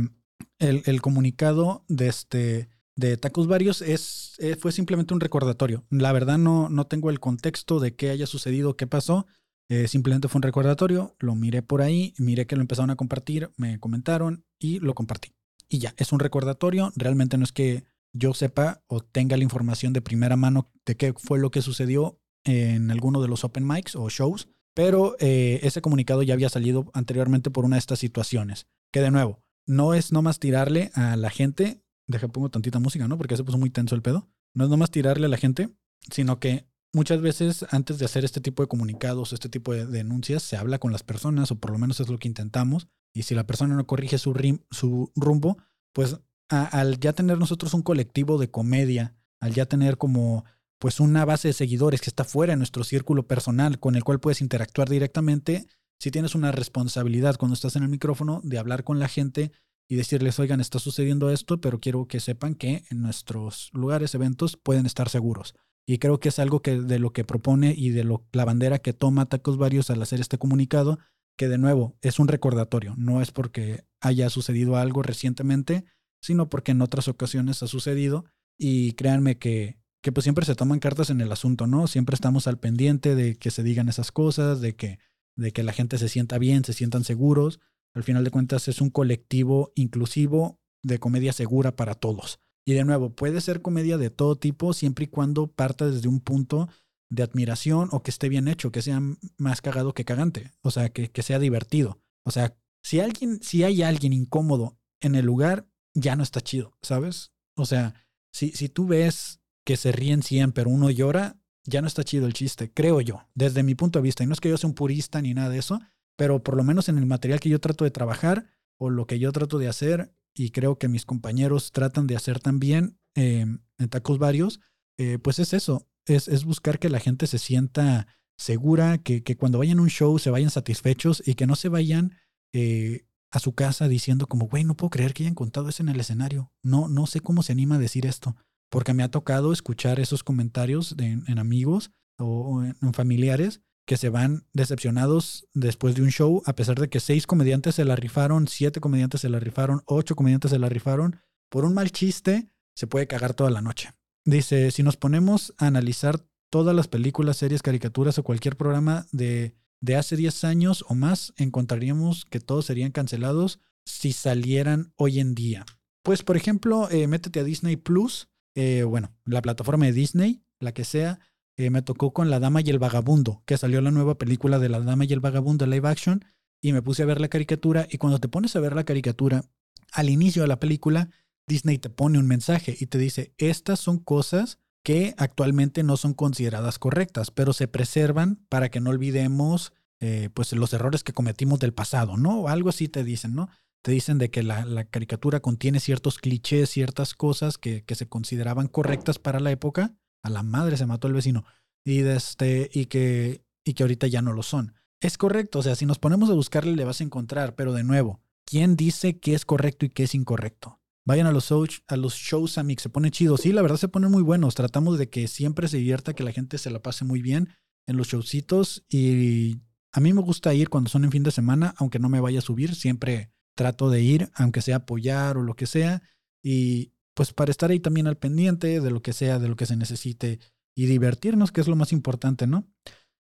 el, el, comunicado de, este, de Tacos Varios es, eh, fue simplemente un recordatorio. La verdad no, no tengo el contexto de qué haya sucedido, qué pasó. Eh, simplemente fue un recordatorio, lo miré por ahí, miré que lo empezaron a compartir, me comentaron y lo compartí. Y ya, es un recordatorio, realmente no es que yo sepa o tenga la información de primera mano de qué fue lo que sucedió en alguno de los open mics o shows, pero eh, ese comunicado ya había salido anteriormente por una de estas situaciones. Que de nuevo, no es nomás tirarle a la gente, deja pongo tantita música, ¿no? Porque se puso muy tenso el pedo. No es nomás tirarle a la gente, sino que muchas veces antes de hacer este tipo de comunicados, este tipo de denuncias, se habla con las personas, o por lo menos es lo que intentamos, y si la persona no corrige su, rim, su rumbo, pues al ya tener nosotros un colectivo de comedia, al ya tener como pues una base de seguidores que está fuera de nuestro círculo personal con el cual puedes interactuar directamente, si tienes una responsabilidad cuando estás en el micrófono de hablar con la gente y decirles, oigan, está sucediendo esto, pero quiero que sepan que en nuestros lugares, eventos, pueden estar seguros. Y creo que es algo que de lo que propone y de lo, la bandera que toma Tacos Varios al hacer este comunicado, que de nuevo es un recordatorio, no es porque haya sucedido algo recientemente, sino porque en otras ocasiones ha sucedido. Y créanme que que pues siempre se toman cartas en el asunto, ¿no? Siempre estamos al pendiente de que se digan esas cosas, de que, de que la gente se sienta bien, se sientan seguros. Al final de cuentas es un colectivo inclusivo de comedia segura para todos. Y de nuevo, puede ser comedia de todo tipo siempre y cuando parta desde un punto de admiración o que esté bien hecho, que sea más cagado que cagante, o sea, que, que sea divertido. O sea, si alguien, si hay alguien incómodo en el lugar, ya no está chido, ¿sabes? O sea, si, si tú ves que se ríen 100, pero uno llora, ya no está chido el chiste, creo yo, desde mi punto de vista. Y no es que yo sea un purista ni nada de eso, pero por lo menos en el material que yo trato de trabajar o lo que yo trato de hacer, y creo que mis compañeros tratan de hacer también eh, en tacos varios, eh, pues es eso, es, es, buscar que la gente se sienta segura, que, que, cuando vayan a un show se vayan satisfechos y que no se vayan eh, a su casa diciendo como, güey, no puedo creer que hayan contado eso en el escenario. No, no sé cómo se anima a decir esto, porque me ha tocado escuchar esos comentarios de, en amigos o en familiares que se van decepcionados después de un show, a pesar de que seis comediantes se la rifaron, siete comediantes se la rifaron, ocho comediantes se la rifaron, por un mal chiste se puede cagar toda la noche. Dice, si nos ponemos a analizar todas las películas, series, caricaturas o cualquier programa de de hace 10 años o más, encontraríamos que todos serían cancelados si salieran hoy en día. Pues, por ejemplo, eh, métete a Disney Plus, eh, bueno, la plataforma de Disney, la que sea, eh, me tocó con La Dama y el Vagabundo, que salió la nueva película de La Dama y el Vagabundo live action, y me puse a ver la caricatura, y cuando te pones a ver la caricatura, al inicio de la película, Disney te pone un mensaje y te dice, estas son cosas que actualmente no son consideradas correctas, pero se preservan para que no olvidemos eh, pues los errores que cometimos del pasado, ¿no? Algo así te dicen, ¿no? Te dicen de que la, caricatura contiene ciertos clichés, ciertas cosas que, que, se consideraban correctas para la época. A la madre se mató el vecino. Y, de este, y, que, y que ahorita ya no lo son. Es correcto, o sea, si nos ponemos a buscarle le vas a encontrar, pero de nuevo, ¿quién dice qué es correcto y qué es incorrecto? Vayan a los, shows, a los shows, se ponen chidos. Sí, la verdad se ponen muy buenos. Tratamos de que siempre se divierta, que la gente se la pase muy bien en los showcitos. Y a mí me gusta ir cuando son en fin de semana, aunque no me vaya a subir. Siempre trato de ir, aunque sea apoyar o lo que sea. Y pues para estar ahí también al pendiente de lo que sea, de lo que se necesite y divertirnos, que es lo más importante, ¿no?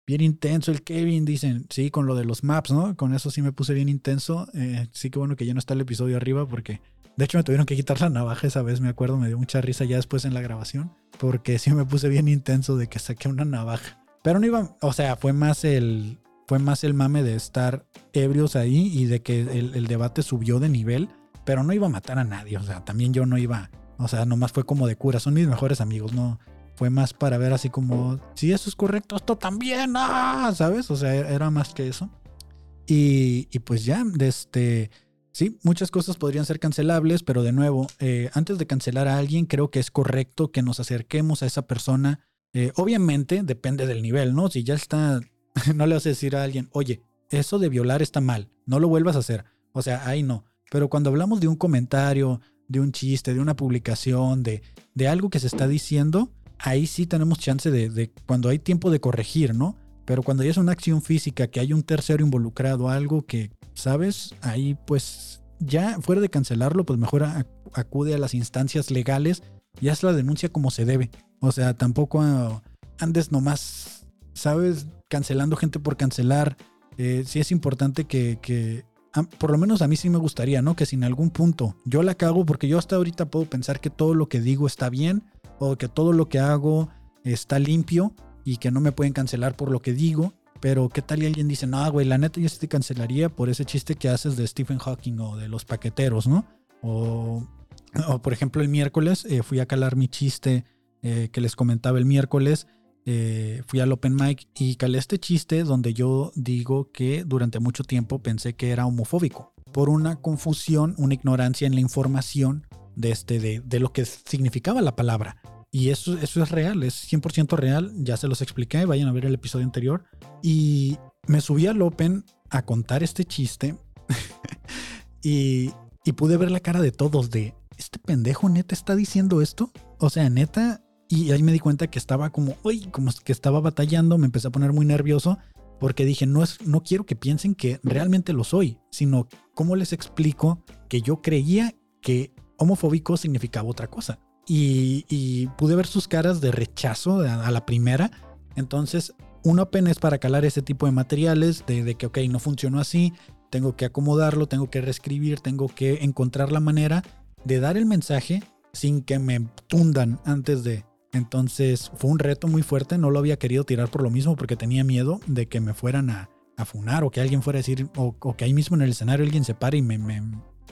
Bien intenso el Kevin, dicen, sí, con lo de los maps, ¿no? Con eso sí me puse bien intenso. Eh, sí que bueno que ya no está el episodio arriba porque de hecho, me tuvieron que quitar la navaja esa vez, me acuerdo, me dio mucha risa ya después en la grabación, porque sí me puse bien intenso de que saqué una navaja. Pero no iba, o sea, fue más el, fue más el mame de estar ebrios ahí y de que el, debate subió de nivel, pero no iba a matar a nadie, o sea, también yo no iba, o sea, nomás fue como de cura, son mis mejores amigos, no, fue más para ver así como, si eso es correcto, esto también, ¡ah! ¿sabes? O sea, era más que eso. Y, y pues ya. Este, Sí, muchas cosas podrían ser cancelables, pero de nuevo, eh, antes de cancelar a alguien, creo que es correcto que nos acerquemos a esa persona. Eh, obviamente, depende del nivel, ¿no? Si ya está, no le vas a decir a alguien, oye, eso de violar está mal, no lo vuelvas a hacer. O sea, ahí no. Pero cuando hablamos de un comentario, de un chiste, de una publicación, de, de algo que se está diciendo, ahí sí tenemos chance de, de, cuando hay tiempo de corregir, ¿no? Pero cuando ya es una acción física, que hay un tercero involucrado, algo que, ¿sabes? Ahí pues ya fuera de cancelarlo, pues mejor acude a las instancias legales y haz la denuncia como se debe. O sea, tampoco andes nomás, ¿sabes? Cancelando gente por cancelar. Eh, sí es importante que, que por lo menos a mí sí me gustaría, ¿no? Que si en algún punto yo la cago, porque yo hasta ahorita puedo pensar que todo lo que digo está bien o que todo lo que hago está limpio y que no me pueden cancelar por lo que digo. Pero qué tal y alguien dice, no, güey, la neta yo sí te cancelaría por ese chiste que haces de Stephen Hawking o de los paqueteros, ¿no? O, por ejemplo, el miércoles eh, fui a calar mi chiste eh, que les comentaba el miércoles. Eh, fui al open mic y calé este chiste donde yo digo que durante mucho tiempo pensé que era homofóbico por una confusión, una ignorancia en la información de, este, de, de lo que significaba la palabra. Y eso, eso es real, es 100% real. Ya se los expliqué, vayan a ver el episodio anterior. Y me subí al Open a contar este chiste. y, y pude ver la cara de todos de, ¿este pendejo neta está diciendo esto? O sea, neta. Y ahí me di cuenta que estaba como, uy, como que estaba batallando, me empecé a poner muy nervioso porque dije, no, es, no quiero que piensen que realmente lo soy, sino cómo les explico que yo creía que homofóbico significaba otra cosa y, pude ver sus caras de rechazo a, la primera. Entonces, un Open es para calar ese tipo de materiales, de, que, ok, no funcionó así, tengo que acomodarlo, tengo que reescribir, tengo que encontrar la manera de dar el mensaje sin que me tundan antes de. Entonces fue un reto muy fuerte, no lo había querido tirar por lo mismo porque tenía miedo de que me fueran a, a funar o que alguien fuera a decir, o, que ahí mismo en el escenario alguien se pare y me, me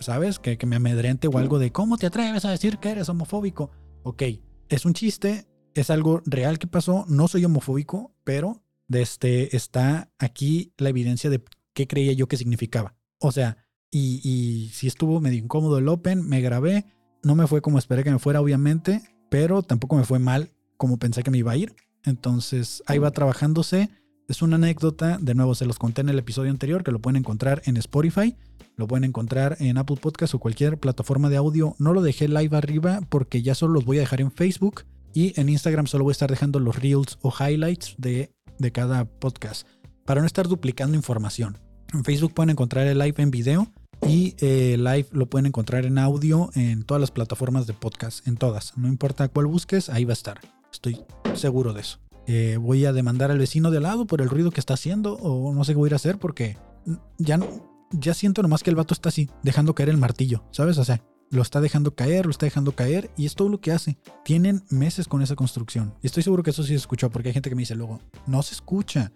¿sabes? Que, que, me amedrente o algo de, ¿cómo te atreves a decir que eres homofóbico? Ok, es un chiste, es algo real que pasó, no soy homofóbico, pero este, está aquí la evidencia de qué creía yo que significaba. O sea, y, y si estuvo medio incómodo el Open, me grabé, no me fue como esperé que me fuera, obviamente, pero tampoco me fue mal como pensé que me iba a ir. Entonces ahí va trabajándose. Es una anécdota, de nuevo se los conté en el episodio anterior, que lo pueden encontrar en Spotify, lo pueden encontrar en Apple Podcast o cualquier plataforma de audio. No lo dejé live arriba porque ya solo los voy a dejar en Facebook y en Instagram solo voy a estar dejando los reels o highlights de, de cada podcast para no estar duplicando información. En Facebook pueden encontrar el live en video y eh, live lo pueden encontrar en audio en todas las plataformas de podcast, en todas. No importa cuál busques, ahí va a estar. Estoy seguro de eso. Eh, voy a demandar al vecino de lado por el ruido que está haciendo o no sé qué voy a hacer porque ya, ya siento nomás que el vato está así, dejando caer el martillo, ¿sabes? O sea, lo está dejando caer, lo está dejando caer y es todo lo que hace. Tienen meses con esa construcción. Y estoy seguro que eso sí se escuchó porque hay gente que me dice luego, no se escucha.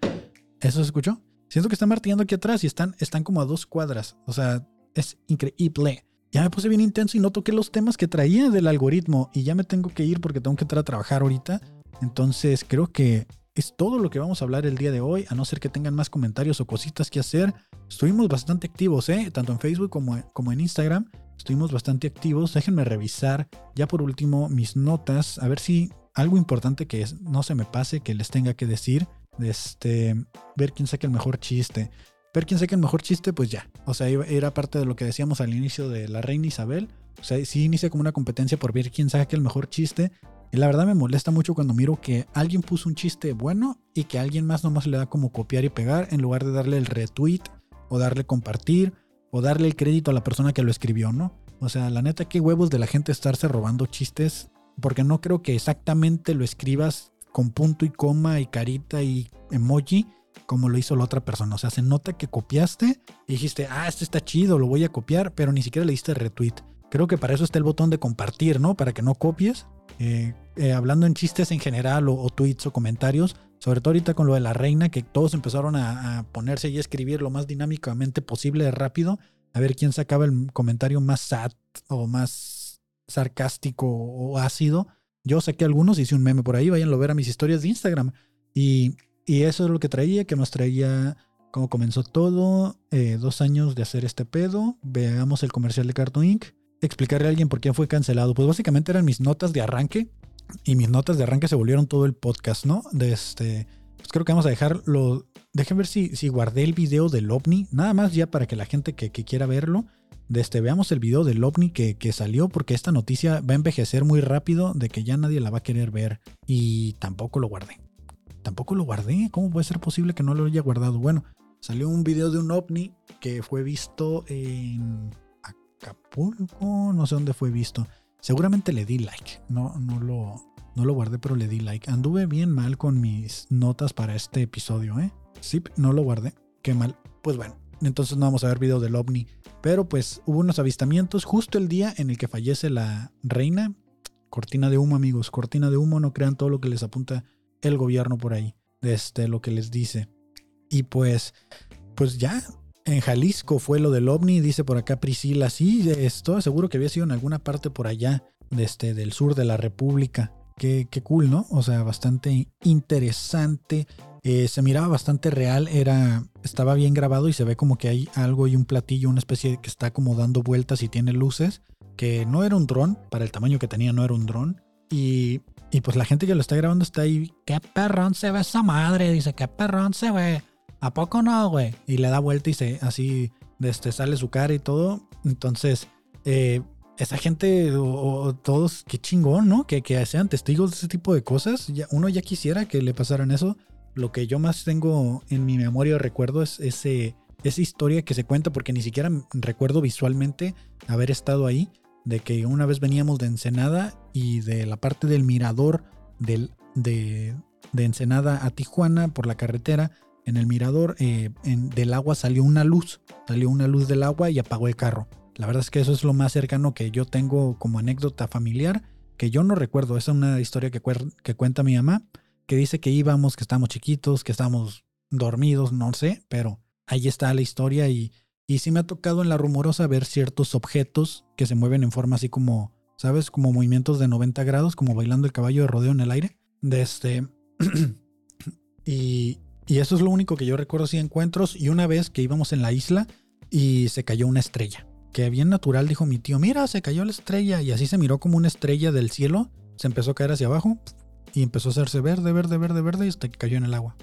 ¿Eso se escuchó? Siento que están martillando aquí atrás y están, están como a dos cuadras. O sea, es increíble. Ya me puse bien intenso y no toqué los temas que traía del algoritmo y ya me tengo que ir porque tengo que entrar a trabajar ahorita. Entonces creo que es todo lo que vamos a hablar el día de hoy, a no ser que tengan más comentarios o cositas que hacer. Estuvimos bastante activos, ¿eh? tanto en Facebook como, como en Instagram. Estuvimos bastante activos. Déjenme revisar ya por último mis notas, a ver si algo importante que no se me pase, que les tenga que decir. Este, ver quién saca el mejor chiste. Ver quién saca el mejor chiste, pues ya. O sea, era parte de lo que decíamos al inicio de la reina Isabel. O sea, sí inicia como una competencia por ver quién saca el mejor chiste. Y la verdad me molesta mucho cuando miro que alguien puso un chiste bueno y que alguien más nomás le da como copiar y pegar en lugar de darle el retweet o darle compartir o darle el crédito a la persona que lo escribió, ¿no? O sea, la neta, qué huevos de la gente estarse robando chistes, porque no creo que exactamente lo escribas con punto y coma y carita y emoji como lo hizo la otra persona. O sea, se nota que copiaste y dijiste, ah, este está chido, lo voy a copiar, pero ni siquiera le diste retweet. Creo que para eso está el botón de compartir, ¿no? Para que no copies. Eh, eh, hablando en chistes en general o, tweets o comentarios, sobre todo ahorita con lo de la reina, que todos empezaron a, ponerse y escribir lo más dinámicamente posible, rápido, a ver quién sacaba el comentario más sad o más sarcástico o ácido. Yo saqué algunos, hice un meme por ahí, vayan a ver a mis historias de Instagram. Y, eso es lo que traía, que nos traía cómo comenzó todo, eh, dos años de hacer este pedo, veamos el comercial de Cartoon Inc explicarle a alguien por qué fue cancelado. Pues básicamente eran mis notas de arranque y mis notas de arranque se volvieron todo el podcast, ¿no? De este, pues creo que vamos a dejarlo. Dejen ver si, si guardé el video del ovni, nada más ya para que la gente que, quiera verlo, de este, veamos el video del ovni que, que, salió, porque esta noticia va a envejecer muy rápido de que ya nadie la va a querer ver y tampoco lo guardé. Tampoco lo guardé, ¿cómo puede ser posible que no lo haya guardado? Bueno, salió un video de un ovni que fue visto en Acapulco, no sé dónde fue visto. Seguramente le di like, no, no, lo, no lo guardé, pero le di like. Anduve bien mal con mis notas para este episodio, ¿eh? Sí, no lo guardé, qué mal. Pues bueno, entonces no vamos a ver video del ovni. Pero pues hubo unos avistamientos justo el día en el que fallece la reina. Cortina de humo, amigos, cortina de humo, no crean todo lo que les apunta el gobierno por ahí, desde lo que les dice. Y pues, pues ya, en Jalisco fue lo del ovni, dice por acá Priscila. Sí, estoy seguro que había sido en alguna parte por allá, este, del sur de la República. Qué, qué cool, ¿no? O sea, bastante interesante. Eh, se miraba bastante real, era, estaba bien grabado y se ve como que hay algo y un platillo, una especie que está como dando vueltas y tiene luces, que no era un dron, para el tamaño que tenía no era un dron. Y, y pues la gente que lo está grabando está ahí, qué perrón se ve esa madre, dice, qué perrón se ve. ¿A poco no, güey? Y le da vuelta y se así este, sale su cara y todo. Entonces, eh, esa gente o, todos, qué chingón, ¿no? Que, que, sean testigos de ese tipo de cosas. Ya, uno ya quisiera que le pasaran eso. Lo que yo más tengo en mi memoria o recuerdo es ese, esa historia que se cuenta, porque ni siquiera recuerdo visualmente haber estado ahí. De que una vez veníamos de Ensenada y de la parte del mirador del, de, de Ensenada a Tijuana por la carretera en el mirador eh, del agua salió una luz, salió una luz del agua y apagó el carro. La verdad es que eso es lo más cercano que yo tengo como anécdota familiar, que yo no recuerdo. Es una historia que, que cuenta mi mamá, que dice que íbamos, que estábamos chiquitos, que estábamos dormidos, no sé, pero ahí está la historia y, y sí me ha tocado en la rumorosa ver ciertos objetos que se mueven en forma así como, ¿sabes? Como movimientos de 90 grados, como bailando el caballo de rodeo en el aire. De este... y, y eso es lo único que yo recuerdo así encuentros. Y una vez que íbamos en la isla y se cayó una estrella. Que bien natural dijo mi tío, mira, se cayó la estrella. Y así se miró como una estrella del cielo. Se empezó a caer hacia abajo y empezó a hacerse verde, verde, verde, verde y hasta que cayó en el agua.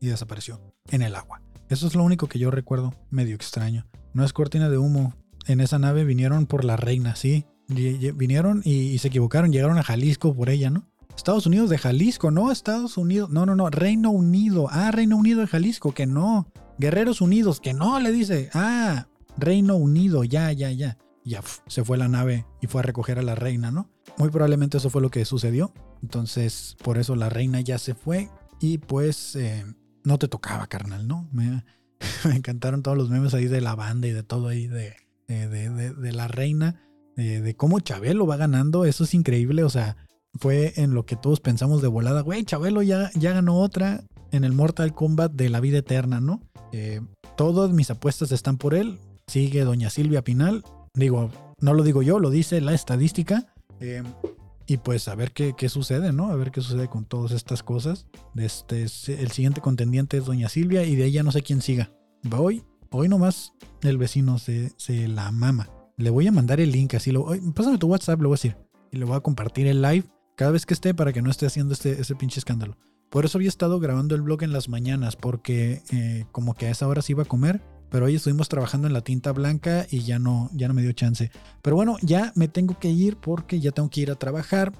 Y desapareció en el agua. Eso es lo único que yo recuerdo, medio extraño. No es cortina de humo. En esa nave vinieron por la reina, sí. Vinieron y, y se equivocaron, llegaron a Jalisco por ella, ¿no? Estados Unidos de Jalisco, no Estados Unidos, no, no, no, Reino Unido, ah, Reino Unido de Jalisco, que no, Guerreros Unidos, que no, le dice, ah, Reino Unido, ya, ya, ya. Ya se fue la nave y fue a recoger a la reina, ¿no? Muy probablemente eso fue lo que sucedió. Entonces, por eso la reina ya se fue y pues eh, no te tocaba, carnal, ¿no? Me, encantaron todos los memes ahí de la banda y de todo ahí de, de, de, de la reina, de cómo Chabelo va ganando, eso es increíble, o sea, fue en lo que todos pensamos de volada, güey, Chabelo ya, ya ganó otra en el Mortal Kombat de la vida eterna, ¿no? Eh, todas mis apuestas están por él. Sigue doña Silvia Pinal. Digo, no lo digo yo, lo dice la estadística. Eh, y pues a ver qué, qué, sucede, ¿no? A ver qué sucede con todas estas cosas. Este, el siguiente contendiente es Doña Silvia y de ahí ya no sé quién siga. Hoy, hoy nomás el vecino se, se la mama. Le voy a mandar el link así. Lo, pásame tu WhatsApp, le voy a decir. Y le voy a compartir el live cada vez que esté para que no esté haciendo este, ese pinche escándalo. Por eso había estado grabando el blog en las mañanas, porque eh, como que a esa hora se iba a comer, pero hoy estuvimos trabajando en la tinta blanca y ya no, ya no me dio chance. Pero bueno, ya me tengo que ir porque ya tengo que ir a trabajar.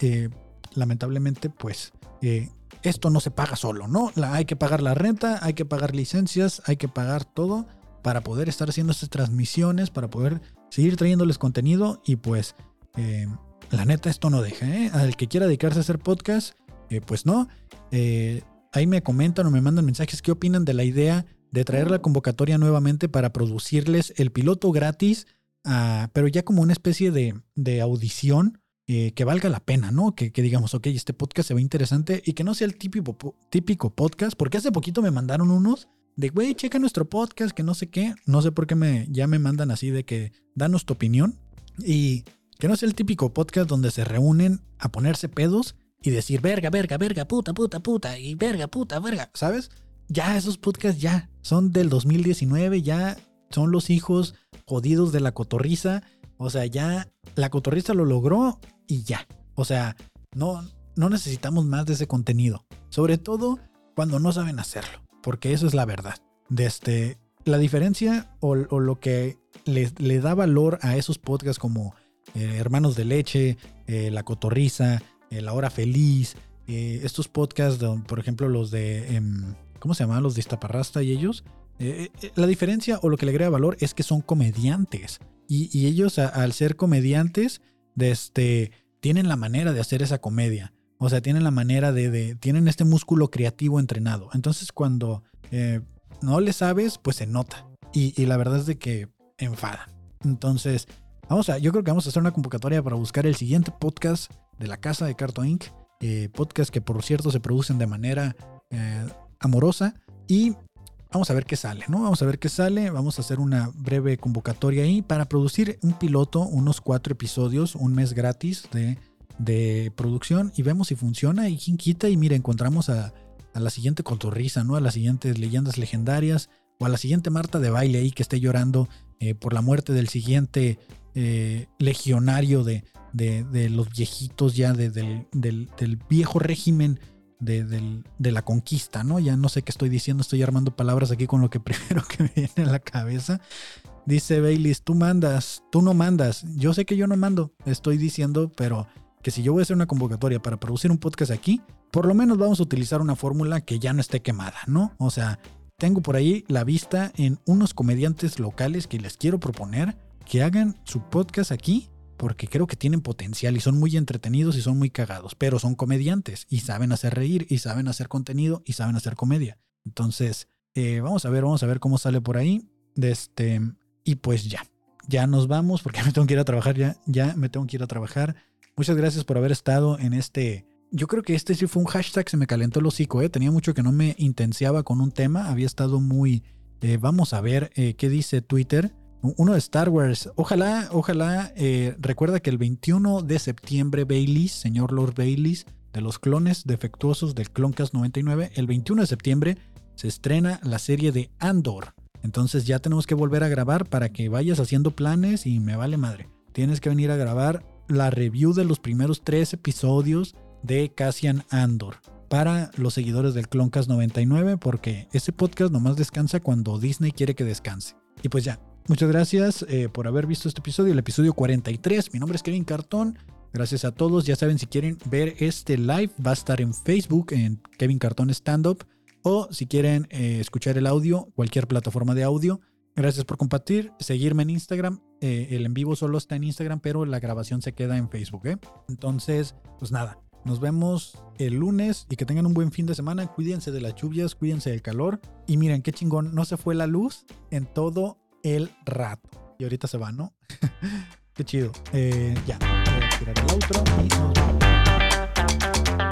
Eh, lamentablemente, pues eh, esto no se paga solo, ¿no? Hay que pagar la renta, hay que pagar licencias, hay que pagar todo para poder estar haciendo estas transmisiones, para poder seguir trayéndoles contenido y pues la neta esto no deja, ¿eh? Al que quiera dedicarse a hacer podcast, eh, pues no. Eh, ahí me comentan o me mandan mensajes qué opinan de la idea de traer la convocatoria nuevamente para producirles el piloto gratis, ah, pero ya como una especie de, audición eh, que valga la pena, ¿no? Que, digamos, ok, este podcast se ve interesante y que no sea el típico, típico podcast, porque hace poquito me mandaron unos de, güey, checa nuestro podcast, que no sé qué, no sé por qué me, ya me mandan así de que danos tu opinión y que no es el típico podcast donde se reúnen a ponerse pedos y decir verga, verga, verga, puta, puta, puta, y verga, puta, verga, ¿sabes? Ya esos podcasts ya son del 2019, ya son los hijos jodidos de la cotorriza. O sea, ya la cotorriza lo logró y ya. O sea, no, no necesitamos más de ese contenido. Sobre todo cuando no saben hacerlo. Porque eso es la verdad. Desde este, la diferencia o, lo que le, le, da valor a esos podcasts como eh, Hermanos de Leche, eh, La Cotorriza, eh, La Hora Feliz, estos podcasts, por ejemplo, los de, em, ¿cómo se llaman? Los de y ellos. la diferencia o lo que le agrega valor es que son comediantes. Y, ellos, al ser comediantes, este, tienen la manera de hacer esa comedia. O sea, tienen la manera de, tienen este músculo creativo entrenado. Entonces, cuando no le sabes, pues se nota. Y, la verdad es de que enfada. Entonces, Vamos a, yo creo que vamos a hacer una convocatoria para buscar el siguiente podcast de la casa de Carto Inc. Eh, podcast que por cierto se producen de manera eh, amorosa y vamos a ver qué sale, ¿no? Vamos a ver qué sale, vamos a hacer una breve convocatoria ahí para producir un piloto, unos cuatro episodios, un mes gratis de, de producción y vemos si funciona y quién quita y mira, encontramos a, a la siguiente cotorriza, ¿no? A las siguientes leyendas legendarias o a la siguiente Marta de baile ahí que esté llorando eh, por la muerte del siguiente eh, legionario de, de, los viejitos ya del, del, viejo régimen de, la conquista, ¿no? Ya no sé qué estoy diciendo, estoy armando palabras aquí con lo que primero que me viene a la cabeza. Dice Bailey, tú mandas, tú no mandas. Yo sé que yo no mando, estoy diciendo, pero que si yo voy a hacer una convocatoria para producir un podcast aquí, por lo menos vamos a utilizar una fórmula que ya no esté quemada, ¿no? O sea, tengo por ahí la vista en unos comediantes locales que les quiero proponer que hagan su podcast aquí porque creo que tienen potencial y son muy entretenidos y son muy cagados, pero son comediantes y saben hacer reír y saben hacer contenido y saben hacer comedia. Entonces, eh, vamos a ver, vamos a ver cómo sale por ahí. De este, y pues ya. ya nos vamos porque me tengo que ir a trabajar, ya, ya me tengo que ir a trabajar. Muchas gracias por haber estado en este... Yo creo que este sí fue un hashtag, se me calentó el hocico, ¿eh? Tenía mucho que no me intenciaba con un tema, había estado muy... Eh, vamos a ver eh, qué dice Twitter. Uno de Star Wars. Ojalá, ojalá, eh, recuerda que el 21 de septiembre Baileys, señor Lord Baileys, de los clones defectuosos del Cloncast 99, el 21 de septiembre se estrena la serie de Andor. Entonces ya tenemos que volver a grabar para que vayas haciendo planes y me vale madre. Tienes que venir a grabar la review de los primeros tres episodios de Cassian Andor para los seguidores del Cloncast 99 porque ese podcast nomás descansa cuando Disney quiere que descanse. Y pues ya, muchas gracias eh, por haber visto este episodio, el episodio 43. Mi nombre es Kevin Cartón. Gracias a todos. Ya saben, si quieren ver este live, va a estar en Facebook, en Kevin Cartón Stand Up. O si quieren eh, escuchar el audio, cualquier plataforma de audio. Gracias por compartir, seguirme en Instagram. Eh, el en vivo solo está en Instagram, pero la grabación se queda en Facebook. Entonces, pues nada, nos vemos el lunes y que tengan un buen fin de semana. Cuídense de las lluvias, cuídense del calor. Y miren qué chingón, no se fue la luz en todo el rato. Y ahorita se va, ¿no? qué chido. ya, voy a tirar el outro y nos vemos.